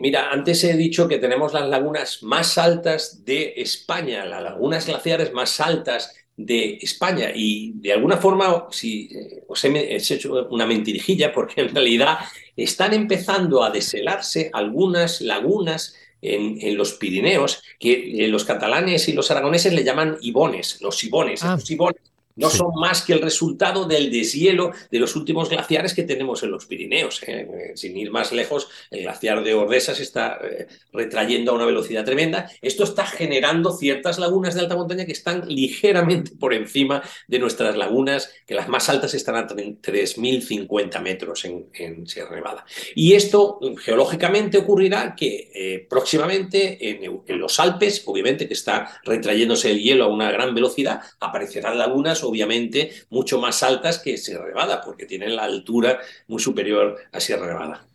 mira, antes he dicho que tenemos las lagunas más altas de España, las lagunas glaciares más altas de España y de alguna forma, si eh, os he, hecho una mentirijilla, porque en realidad están empezando a deshelarse algunas lagunas en, los Pirineos, que eh, los catalanes y los aragoneses le llaman ibones, los ibones. Ah. Los ibones no son más que el resultado del deshielo de los últimos glaciares que tenemos en los Pirineos. ¿eh? Eh, sin ir más lejos, el glaciar de Ordesa se está eh, retrayendo a una velocidad tremenda. Esto está generando ciertas lagunas de alta montaña que están ligeramente por encima de nuestras lagunas, que las más altas están a 3.050 metros en, Sierra Nevada. Y esto geológicamente ocurrirá que próximamente en, en los Alpes, obviamente que está retrayéndose el hielo a una gran velocidad, aparecerán lagunas obviamente mucho más altas que Sierra Nevada, porque tienen la altura muy superior a Sierra Nevada.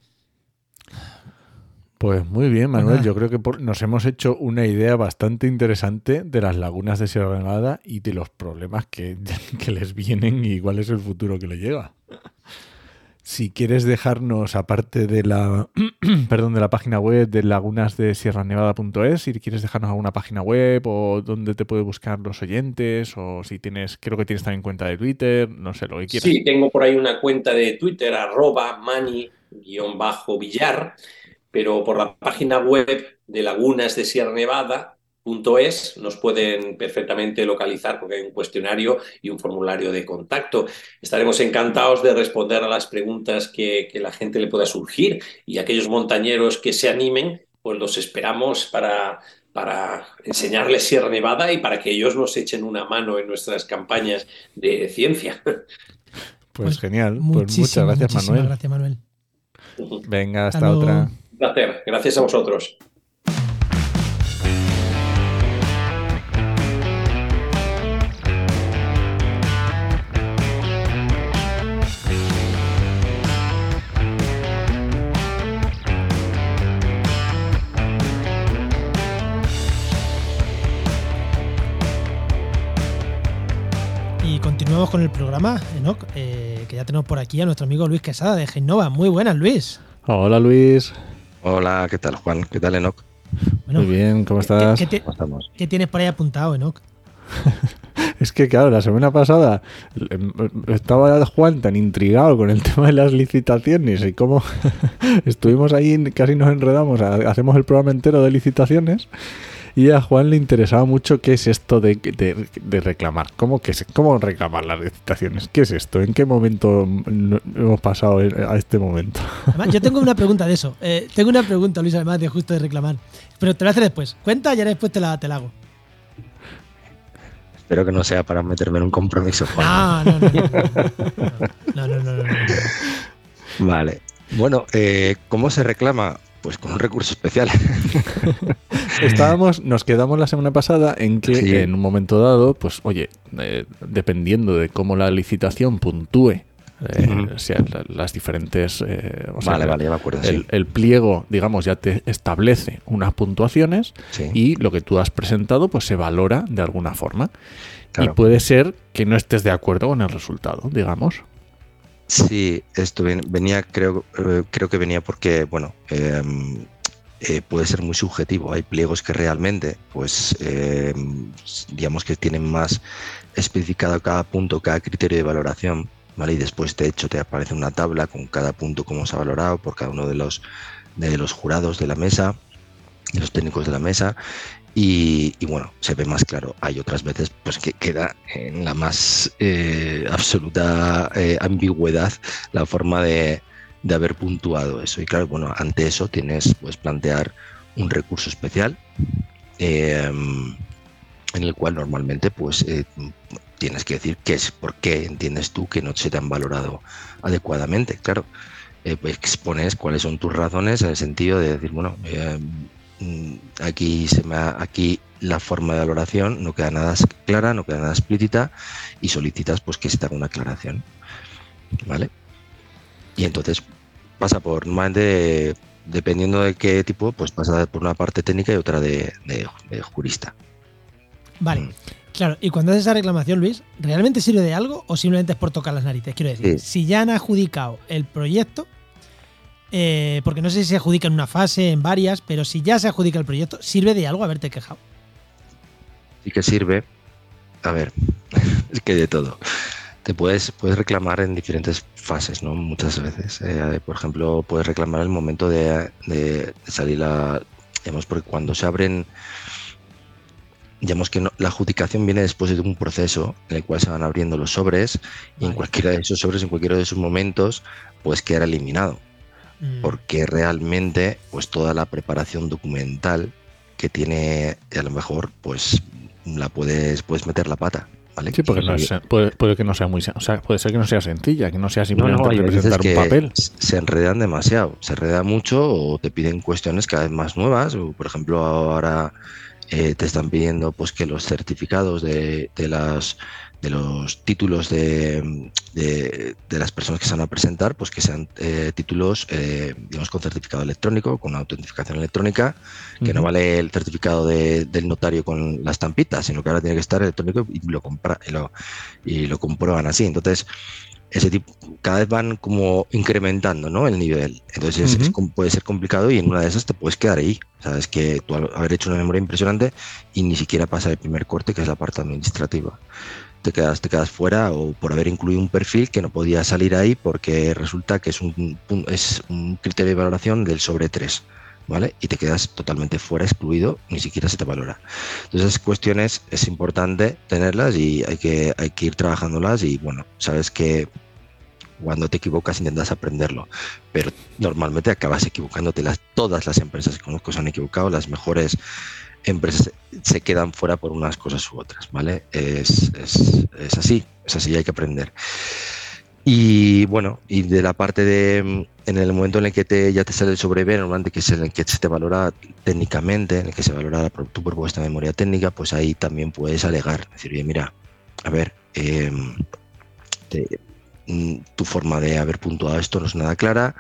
Pues muy bien, Manuel. Yo creo que nos hemos hecho una idea bastante interesante de las lagunas de Sierra Nevada y de los problemas que, (laughs) que les vienen y cuál es el futuro que le llega. Si quieres dejarnos, aparte de la, (clears throat) perdón, de la página web de lagunas de sierranevada.es, si quieres dejarnos alguna página web o donde te puede buscar los oyentes, o si tienes, creo que tienes también cuenta de Twitter, no sé, lo que quieras. Sí, tengo por ahí una cuenta de Twitter, arroba mani-villar, pero por la página web de Lagunas de Sierra Nevada, es, nos pueden perfectamente localizar porque hay un cuestionario y un formulario de contacto. Estaremos encantados de responder a las preguntas que, la gente le pueda surgir y aquellos montañeros que se animen, pues los esperamos para, para enseñarles Sierra Nevada y para que ellos nos echen una mano en nuestras campañas de ciencia. (laughs) Pues, pues genial. Pues muchas gracias, Manuel. Gracias, Manuel. Venga, hasta, hasta otra. Un placer. Gracias a vosotros. Con el programa, Enoch, eh, que ya tenemos por aquí a nuestro amigo Luis Quesada de Genova. Muy buenas, Luis. Hola, Luis. Hola, ¿qué tal, Juan? ¿Qué tal, Enoch? Muy bien, ¿cómo estás? ¿Qué, ¿Qué tienes por ahí apuntado, Enoch? (laughs) es que, claro, la semana pasada em, estaba Juan tan intrigado con el (laughs) tema de las licitaciones y cómo (laughs) estuvimos ahí, casi nos enredamos, hacemos el programa entero de licitaciones y a Juan le interesaba mucho qué es esto de, reclamar. ¿Cómo, que ¿Cómo reclamar las licitaciones? ¿Qué es esto? ¿En qué momento hemos pasado a este momento? yo tengo una pregunta de eso. Eh, tengo una pregunta, Luis, además de justo de reclamar. Pero te la hace después. Cuenta y ahora después te la, te la hago. Espero que no sea para meterme en un compromiso. Juan. No, no, no. no, no, no, Vale. Bueno, eh, ¿cómo se reclama? Pues con un recurso especial. (laughs) Estábamos, nos quedamos la semana pasada en que en un momento dado, pues oye, eh, dependiendo de cómo la licitación puntúe eh, sea, las diferentes. Eh, vale, vale, ya me acuerdo. El, pliego, digamos, ya te establece unas puntuaciones y lo que tú has presentado, pues se valora de alguna forma. Y puede ser que no estés de acuerdo con el resultado, digamos. Sí, esto venía, creo, eh, creo que venía porque, bueno, em, puede ser muy subjetivo. Hay pliegos que realmente, pues, em, digamos que tienen más especificado cada punto, cada criterio de valoración y después, de hecho, te aparece una tabla con cada punto cómo se ha valorado por cada uno de los, de los jurados de la mesa, y los técnicos de la mesa, y, bueno, se ve más claro. Hay otras veces pues que queda en la más eh, absoluta eh, ambigüedad la forma de, de, haber puntuado eso. Y claro, bueno, ante eso tienes, pues plantear un recurso especial eh, en el cual normalmente pues tienes que decir qué es, por qué entiendes tú que no se te han valorado adecuadamente. Claro, eh, expones cuáles son tus razones en el sentido de decir, bueno, eh, mm, aquí, se me aquí la forma de valoración no queda nada clara, no queda nada explícita y solicitas pues que se te haga una aclaración. ¿Vale? Y entonces pasa por, normalmente, dependiendo de qué tipo, pues pasa por una parte técnica y otra de, jurista. Vale. Mm. Claro, y cuando haces esa reclamación, Luis, ¿realmente sirve de algo o simplemente es por tocar las narices? Quiero decir, si ya han adjudicado el proyecto, eh, porque no sé si se adjudica en una fase, en varias, pero si ya se adjudica el proyecto, ¿sirve de algo haberte quejado? Sí que sirve. A ver, (laughs) es que de todo. Te puedes, puedes reclamar en diferentes fases, ¿no? Muchas veces. Eh, por ejemplo, puedes reclamar el momento de, de salir a. Digamos, porque cuando se abren digamos que la adjudicación viene después de un proceso en el cual se van abriendo los sobres y en cualquiera de esos sobres, en cualquiera de esos momentos, pues quedar eliminado. Mm. Porque realmente, pues toda la preparación documental que tiene, a lo mejor, pues la puedes, puedes meter la pata. ¿vale? Sí, porque puede, que no sea muy, o sea, puede ser que no sea sencilla, que no sea simplemente representar un papel. Se enredan demasiado, se enreda mucho o te piden cuestiones cada vez más nuevas. O, por ejemplo, ahora eh, te están pidiendo pues que los certificados de, de las de los títulos de, de, las personas que se van a presentar, pues que sean eh, títulos, eh, digamos, con certificado electrónico, con autentificación electrónica, que no vale el certificado del notario con la estampita, sino que ahora tiene que estar electrónico y lo, compra, y lo, y lo comprueban así. Entonces, ese tipo, cada vez van como incrementando ¿no? el nivel. Entonces puede ser complicado y en una de esas te puedes quedar ahí. Sabes que tú haber hecho una memoria impresionante y ni siquiera pasa el primer corte, que es la parte administrativa. Te quedas, te quedas fuera o por haber incluido un perfil que no podía salir ahí porque resulta que es un, es un criterio de valoración del sobre 3. ¿Vale? Y te quedas totalmente fuera, excluido, ni siquiera se te valora. Entonces, esas cuestiones es importante tenerlas y hay que, hay que ir trabajándolas y bueno, sabes que cuando te equivocas intentas aprenderlo, pero normalmente acabas equivocándote. Las, todas las empresas que conozco se han equivocado, las mejores empresas se quedan fuera por unas cosas u otras, ¿vale? Es, es, es así, es así, hay que aprender. Y bueno, y de la parte de, en el momento en el que te, ya te sale el sobre normalmente que es en el que se te valora técnicamente, en el que se valora tu propuesta de memoria técnica, pues ahí también puedes alegar, decir, bien, mira, a ver, eh, te, Mm, tu forma de haber puntuado esto no es nada clara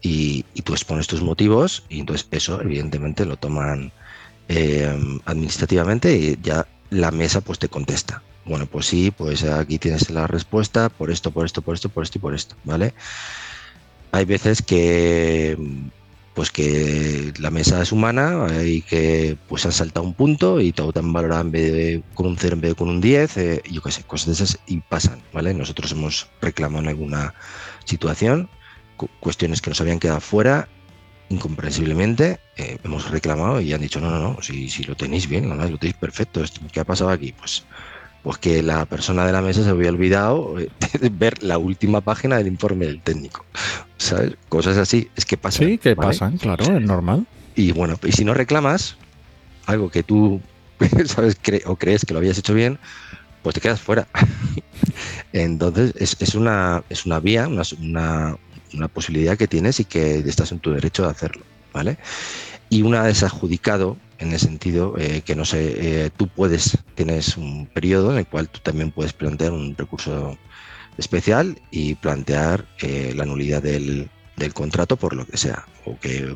y, tú expones tus motivos y entonces eso evidentemente lo toman eh, administrativamente y ya la mesa pues te contesta. Bueno, pues sí, pues aquí tienes la respuesta por esto, por esto, por esto, por esto y por esto, ¿vale? Hay veces que pues que la mesa es humana y que pues han saltado un punto y todo tan valorado en vez de con un 0 en vez de con un 10, eh, yo qué sé, cosas de esas y pasan, ¿vale? Nosotros hemos reclamado en alguna situación cuestiones que nos habían quedado fuera incomprensiblemente, eh, hemos reclamado y han dicho, no, no, no, si, si lo tenéis bien, lo tenéis perfecto, ¿qué ha pasado aquí? Pues pues que la persona de la mesa se había olvidado (laughs) de ver la última página del informe del técnico. ¿Sabes? Cosas así, es que pasan. Sí, que pasan, claro, es normal. Y bueno, y si no reclamas algo que tú (laughs) sabes o crees que lo habías hecho bien, pues te quedas fuera. (laughs) Entonces, es, una, es una vía, una, una, posibilidad que tienes y que estás en tu derecho de hacerlo. ¿vale? Y una vez adjudicado, en el sentido eh, que no sé, eh, tú puedes, tienes un periodo en el cual tú también puedes plantear un recurso especial y plantear eh, la nulidad del, del contrato por lo que sea, o que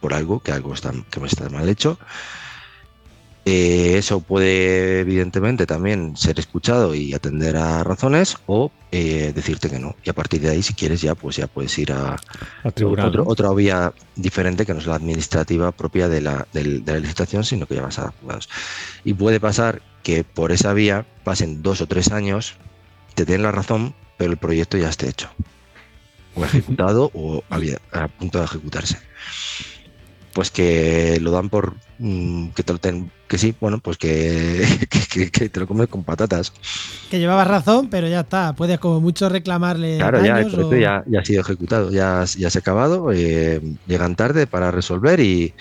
por algo, que algo está, que está mal hecho. Eh, eso puede, evidentemente, también ser escuchado y atender a razones o eh, decirte que no. Y a partir de ahí, si quieres, ya pues ya puedes ir a, tribunal. otro- ¿no? otra vía diferente que no es la administrativa propia de la, del- de la licitación, sino que ya vas a juzgados. Y puede pasar que por esa vía pasen dos o tres años, te den la razón, pero el proyecto ya esté hecho. O (laughs) ejecutado o a punto de ejecutarse. Pues que lo dan por mm, que te lo ten- que sí, bueno, pues (laughs) que, que- te lo comes con patatas. Que llevabas razón, pero ya está. Puedes como mucho reclamarle. Claro, ya daños o- ya, ya ha sido ejecutado, ya, ya se ha acabado, eh, llegan tarde para resolver y,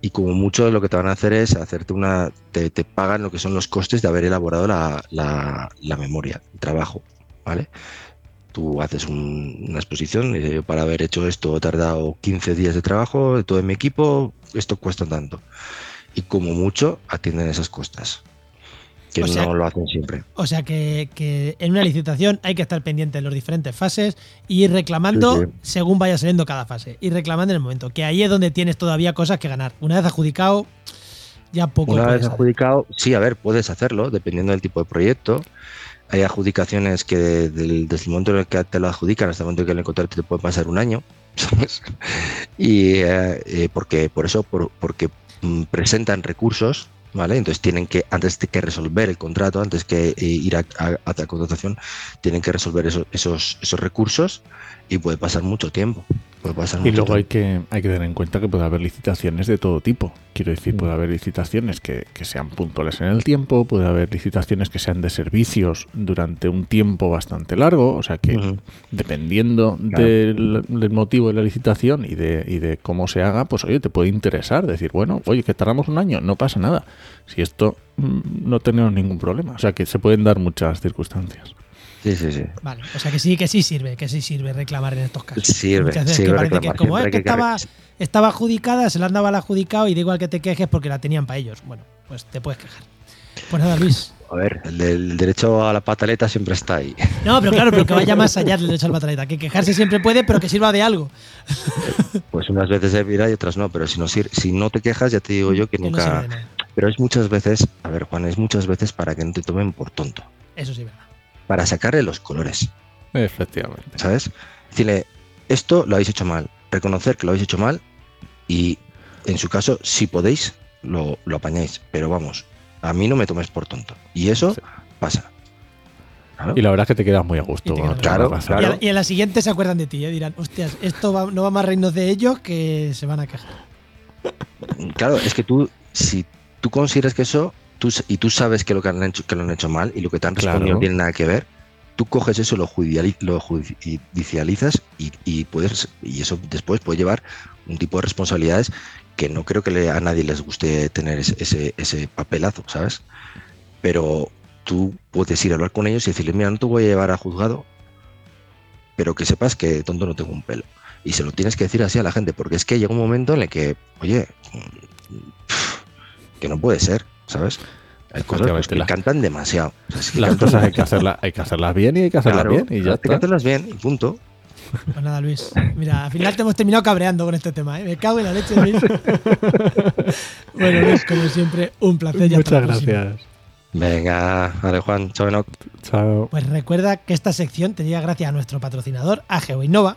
y como mucho lo que te van a hacer es hacerte una, te, te pagan lo que son los costes de haber elaborado la, la- la memoria, el trabajo, ¿vale? Tú haces un- una exposición, eh, para haber hecho esto he tardado 15 días de trabajo, de todo mi equipo, esto cuesta tanto. Y como mucho atienden esas costas, que O sea- no lo hacen siempre. O sea que, que en una licitación hay que estar pendiente de las diferentes fases y ir reclamando Sí, sí. según vaya saliendo cada fase. Ir reclamando en el momento. Que ahí es donde tienes todavía cosas que ganar. Una vez adjudicado, ya poco. Una vez hacer. adjudicado, sí, a ver, puedes hacerlo, dependiendo del tipo de proyecto. Hay adjudicaciones que de- del- desde el momento en el que te lo adjudican hasta el momento en que el contrato te puede pasar un año. (laughs) ¿sabes? Y eh, eh, porque por eso, por- porque mm, presentan recursos, ¿vale? Entonces tienen que, antes de que resolver el contrato, antes que eh, ir a, la contratación, tienen que resolver esos, esos, esos recursos y puede pasar mucho tiempo. Y luego hay que, hay que tener en cuenta que puede haber licitaciones de todo tipo. Quiero decir, Mm. puede haber licitaciones que, que sean puntuales en el tiempo, puede haber licitaciones que sean de servicios durante un tiempo bastante largo. O sea que dependiendo Claro. del, del motivo de la licitación y de, y de cómo se haga, pues oye, te puede interesar. Decir, bueno, oye, que tardamos un año, no pasa nada. Si esto mm, no tenemos ningún problema. O sea que se pueden dar muchas circunstancias. Sí, sí, sí. Vale, o sea que sí, que sí sirve, que sí sirve reclamar en estos casos. Sirve, Muchas veces sirve que parece que reclamar, como es que estaba, reclamar. estaba adjudicada, se la han dado al adjudicado y da igual que te quejes porque la tenían para ellos. Bueno, pues te puedes quejar. Pues nada, Luis. A ver, el del derecho a la pataleta siempre está ahí. No, pero claro, pero que vaya más allá del derecho al pataleta. Que quejarse siempre puede, pero que sirva de algo. (laughs) Pues unas veces servirá y otras no, pero si no, si no te quejas, ya te digo yo que nunca. pero es muchas veces, a ver, Juan, es muchas veces para que no te tomen por tonto, Eso sí, verdad. Para sacarle los colores, Efectivamente. ¿sabes? Decirle, esto lo habéis hecho mal, reconocer que lo habéis hecho mal y en su caso, si podéis, lo, lo apañáis, pero vamos, a mí no me tomes por tonto. Y eso Sí. pasa. Claro. Y la verdad es que te quedas muy a gusto. Quedas a gusto. pasando. Y, Claro. a, y en la siguiente se acuerdan de ti, ¿eh? dirán, hostias, esto va- no va más reinos de ellos que se van a quejar. Claro, es que tú, si tú consideras que eso, tú, y tú sabes que lo que han hecho, que lo han hecho mal y lo que te han respondido Claro. no tiene nada que ver, tú coges eso, lo, lo judicializas y, y puedes, y eso después puede llevar un tipo de responsabilidades que no creo que le- a nadie les guste tener ese, ese, ese papelazo, ¿sabes? Pero tú puedes ir a hablar con ellos y decirles, mira, no te voy a llevar a juzgado, pero que sepas que tonto no tengo un pelo. Y se lo tienes que decir así a la gente, porque es que llega un momento en el que, oye, que no puede ser, ¿sabes? Hay cosas pues, que Efectivamente, la- cantan demasiado. O sea, Las cantan cosas hay que, hacerlas, hay que hacerlas bien y hay que hacerlas Claro, bien. Y ya hay que está. hacerlas bien y punto. Pues nada, Luis. Mira, al final te hemos terminado cabreando con este tema, ¿eh? Me cago en la leche, Luis. (laughs) bueno, Luis, como siempre, un placer. y hasta la Muchas próxima. gracias. Venga, vale, Juan, chao, Enoch. Chao. Pues recuerda que esta sección te llega gracias a nuestro patrocinador, a GeoInnova.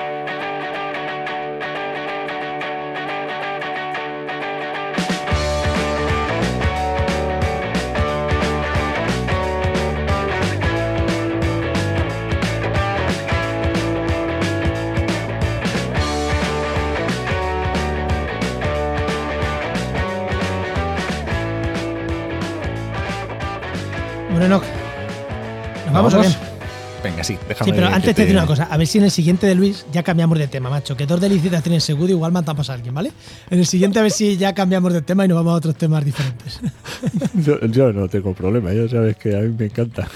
Bueno, Enoch, ¿nos vamos, ¿Vamos? Venga, sí, déjame Sí, pero antes te digo una cosa. A ver si en el siguiente de Luis ya cambiamos de tema, macho. Que dos de licitaciones segundo igual matamos a alguien, ¿vale? En el siguiente a ver si ya cambiamos de tema y nos vamos a otros temas diferentes. (laughs) Yo, yo no tengo problema, ya sabes que a mí me encanta.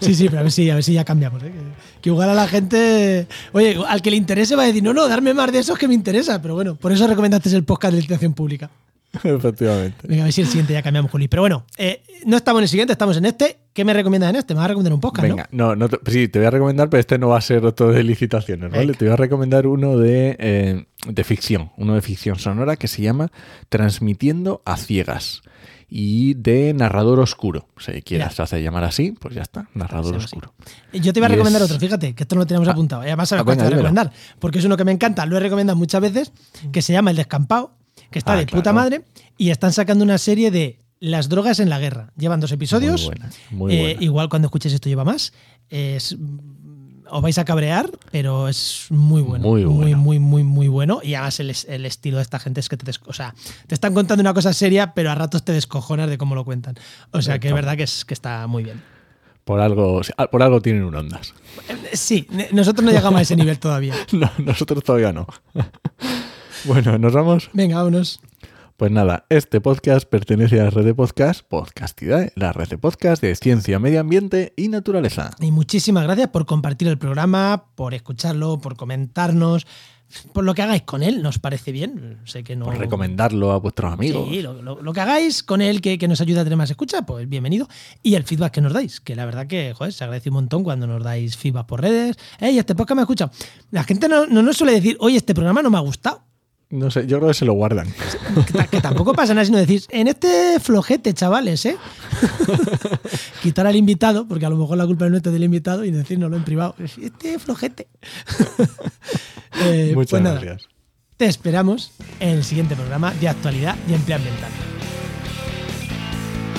Sí, sí, pero a ver si, a ver si ya cambiamos. ¿eh? Que, que igual a la gente. Oye, al que le interese va a decir, no, no, darme más de esos que me interesa. Pero bueno, por eso recomendaste el podcast de licitación pública. (laughs) Efectivamente. Venga, a ver si el siguiente ya cambiamos, Juli. Pero bueno, eh, no estamos en el siguiente, estamos en este. ¿Qué me recomiendas en este? Me vas a recomendar un podcast, Venga, no, no te- sí, te voy a recomendar, pero este no va a ser otro de licitaciones, ¿vale? Venga. Te voy a recomendar uno de, eh, de ficción, uno de ficción sonora que se llama Transmitiendo a ciegas y de narrador oscuro. Si quieras hacer llamar así, pues ya está, narrador oscuro. ¿no? Yo te iba a recomendar es- otro, fíjate, que esto no lo teníamos Ah. apuntado. Además sabes Ah, cuál te voy a recomendar, porque es uno que me encanta, lo he recomendado muchas veces, que se llama El Descampado, que está Ah, de puta madre, y están sacando una serie de las drogas en la guerra. Llevan dos episodios. Muy buena, muy Eh, igual cuando escuches esto lleva más. Es, os vais a cabrear, pero es muy bueno. Muy muy, bueno. muy, muy, muy bueno. Y además el, el estilo de esta gente es que te, o sea, te están contando una cosa seria, pero a ratos te descojonas de cómo lo cuentan. O sea que es verdad que, es, que está muy bien. Por algo, por algo tienen un ondas. Eh, Sí, nosotros no llegamos a ese nivel todavía. (laughs) No, nosotros todavía no. Bueno, nos vamos. Venga, vámonos. Pues nada, este podcast pertenece a la red de podcast Podcastidae, la red de podcast de ciencia, medio ambiente y naturaleza. Y muchísimas gracias por compartir el programa, por escucharlo, por comentarnos, por lo que hagáis con él. Nos parece bien. Sé que no. Por recomendarlo a vuestros amigos. Sí, lo, lo- lo que hagáis con él que, que nos ayuda a tener más escucha, pues bienvenido. Y el feedback que nos dais, que la verdad que joder, se agradece un montón cuando nos dais feedback por redes. Hey, este podcast me ha escuchado. La gente no, no nos suele decir, oye, este programa no me ha gustado. No sé, yo creo que se lo guardan. Que, ta- que tampoco pasa nada sino decir, en este flojete, chavales, ¿eh? (laughs) Quitar al invitado, porque a lo mejor la culpa es nuestra del invitado, y decírnoslo en privado. Este flojete. (laughs) Eh, Muchas pues nada, gracias. te esperamos en el siguiente programa de actualidad y empleo ambiental.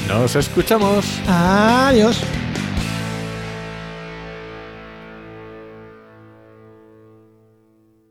Nos escuchamos. Adiós.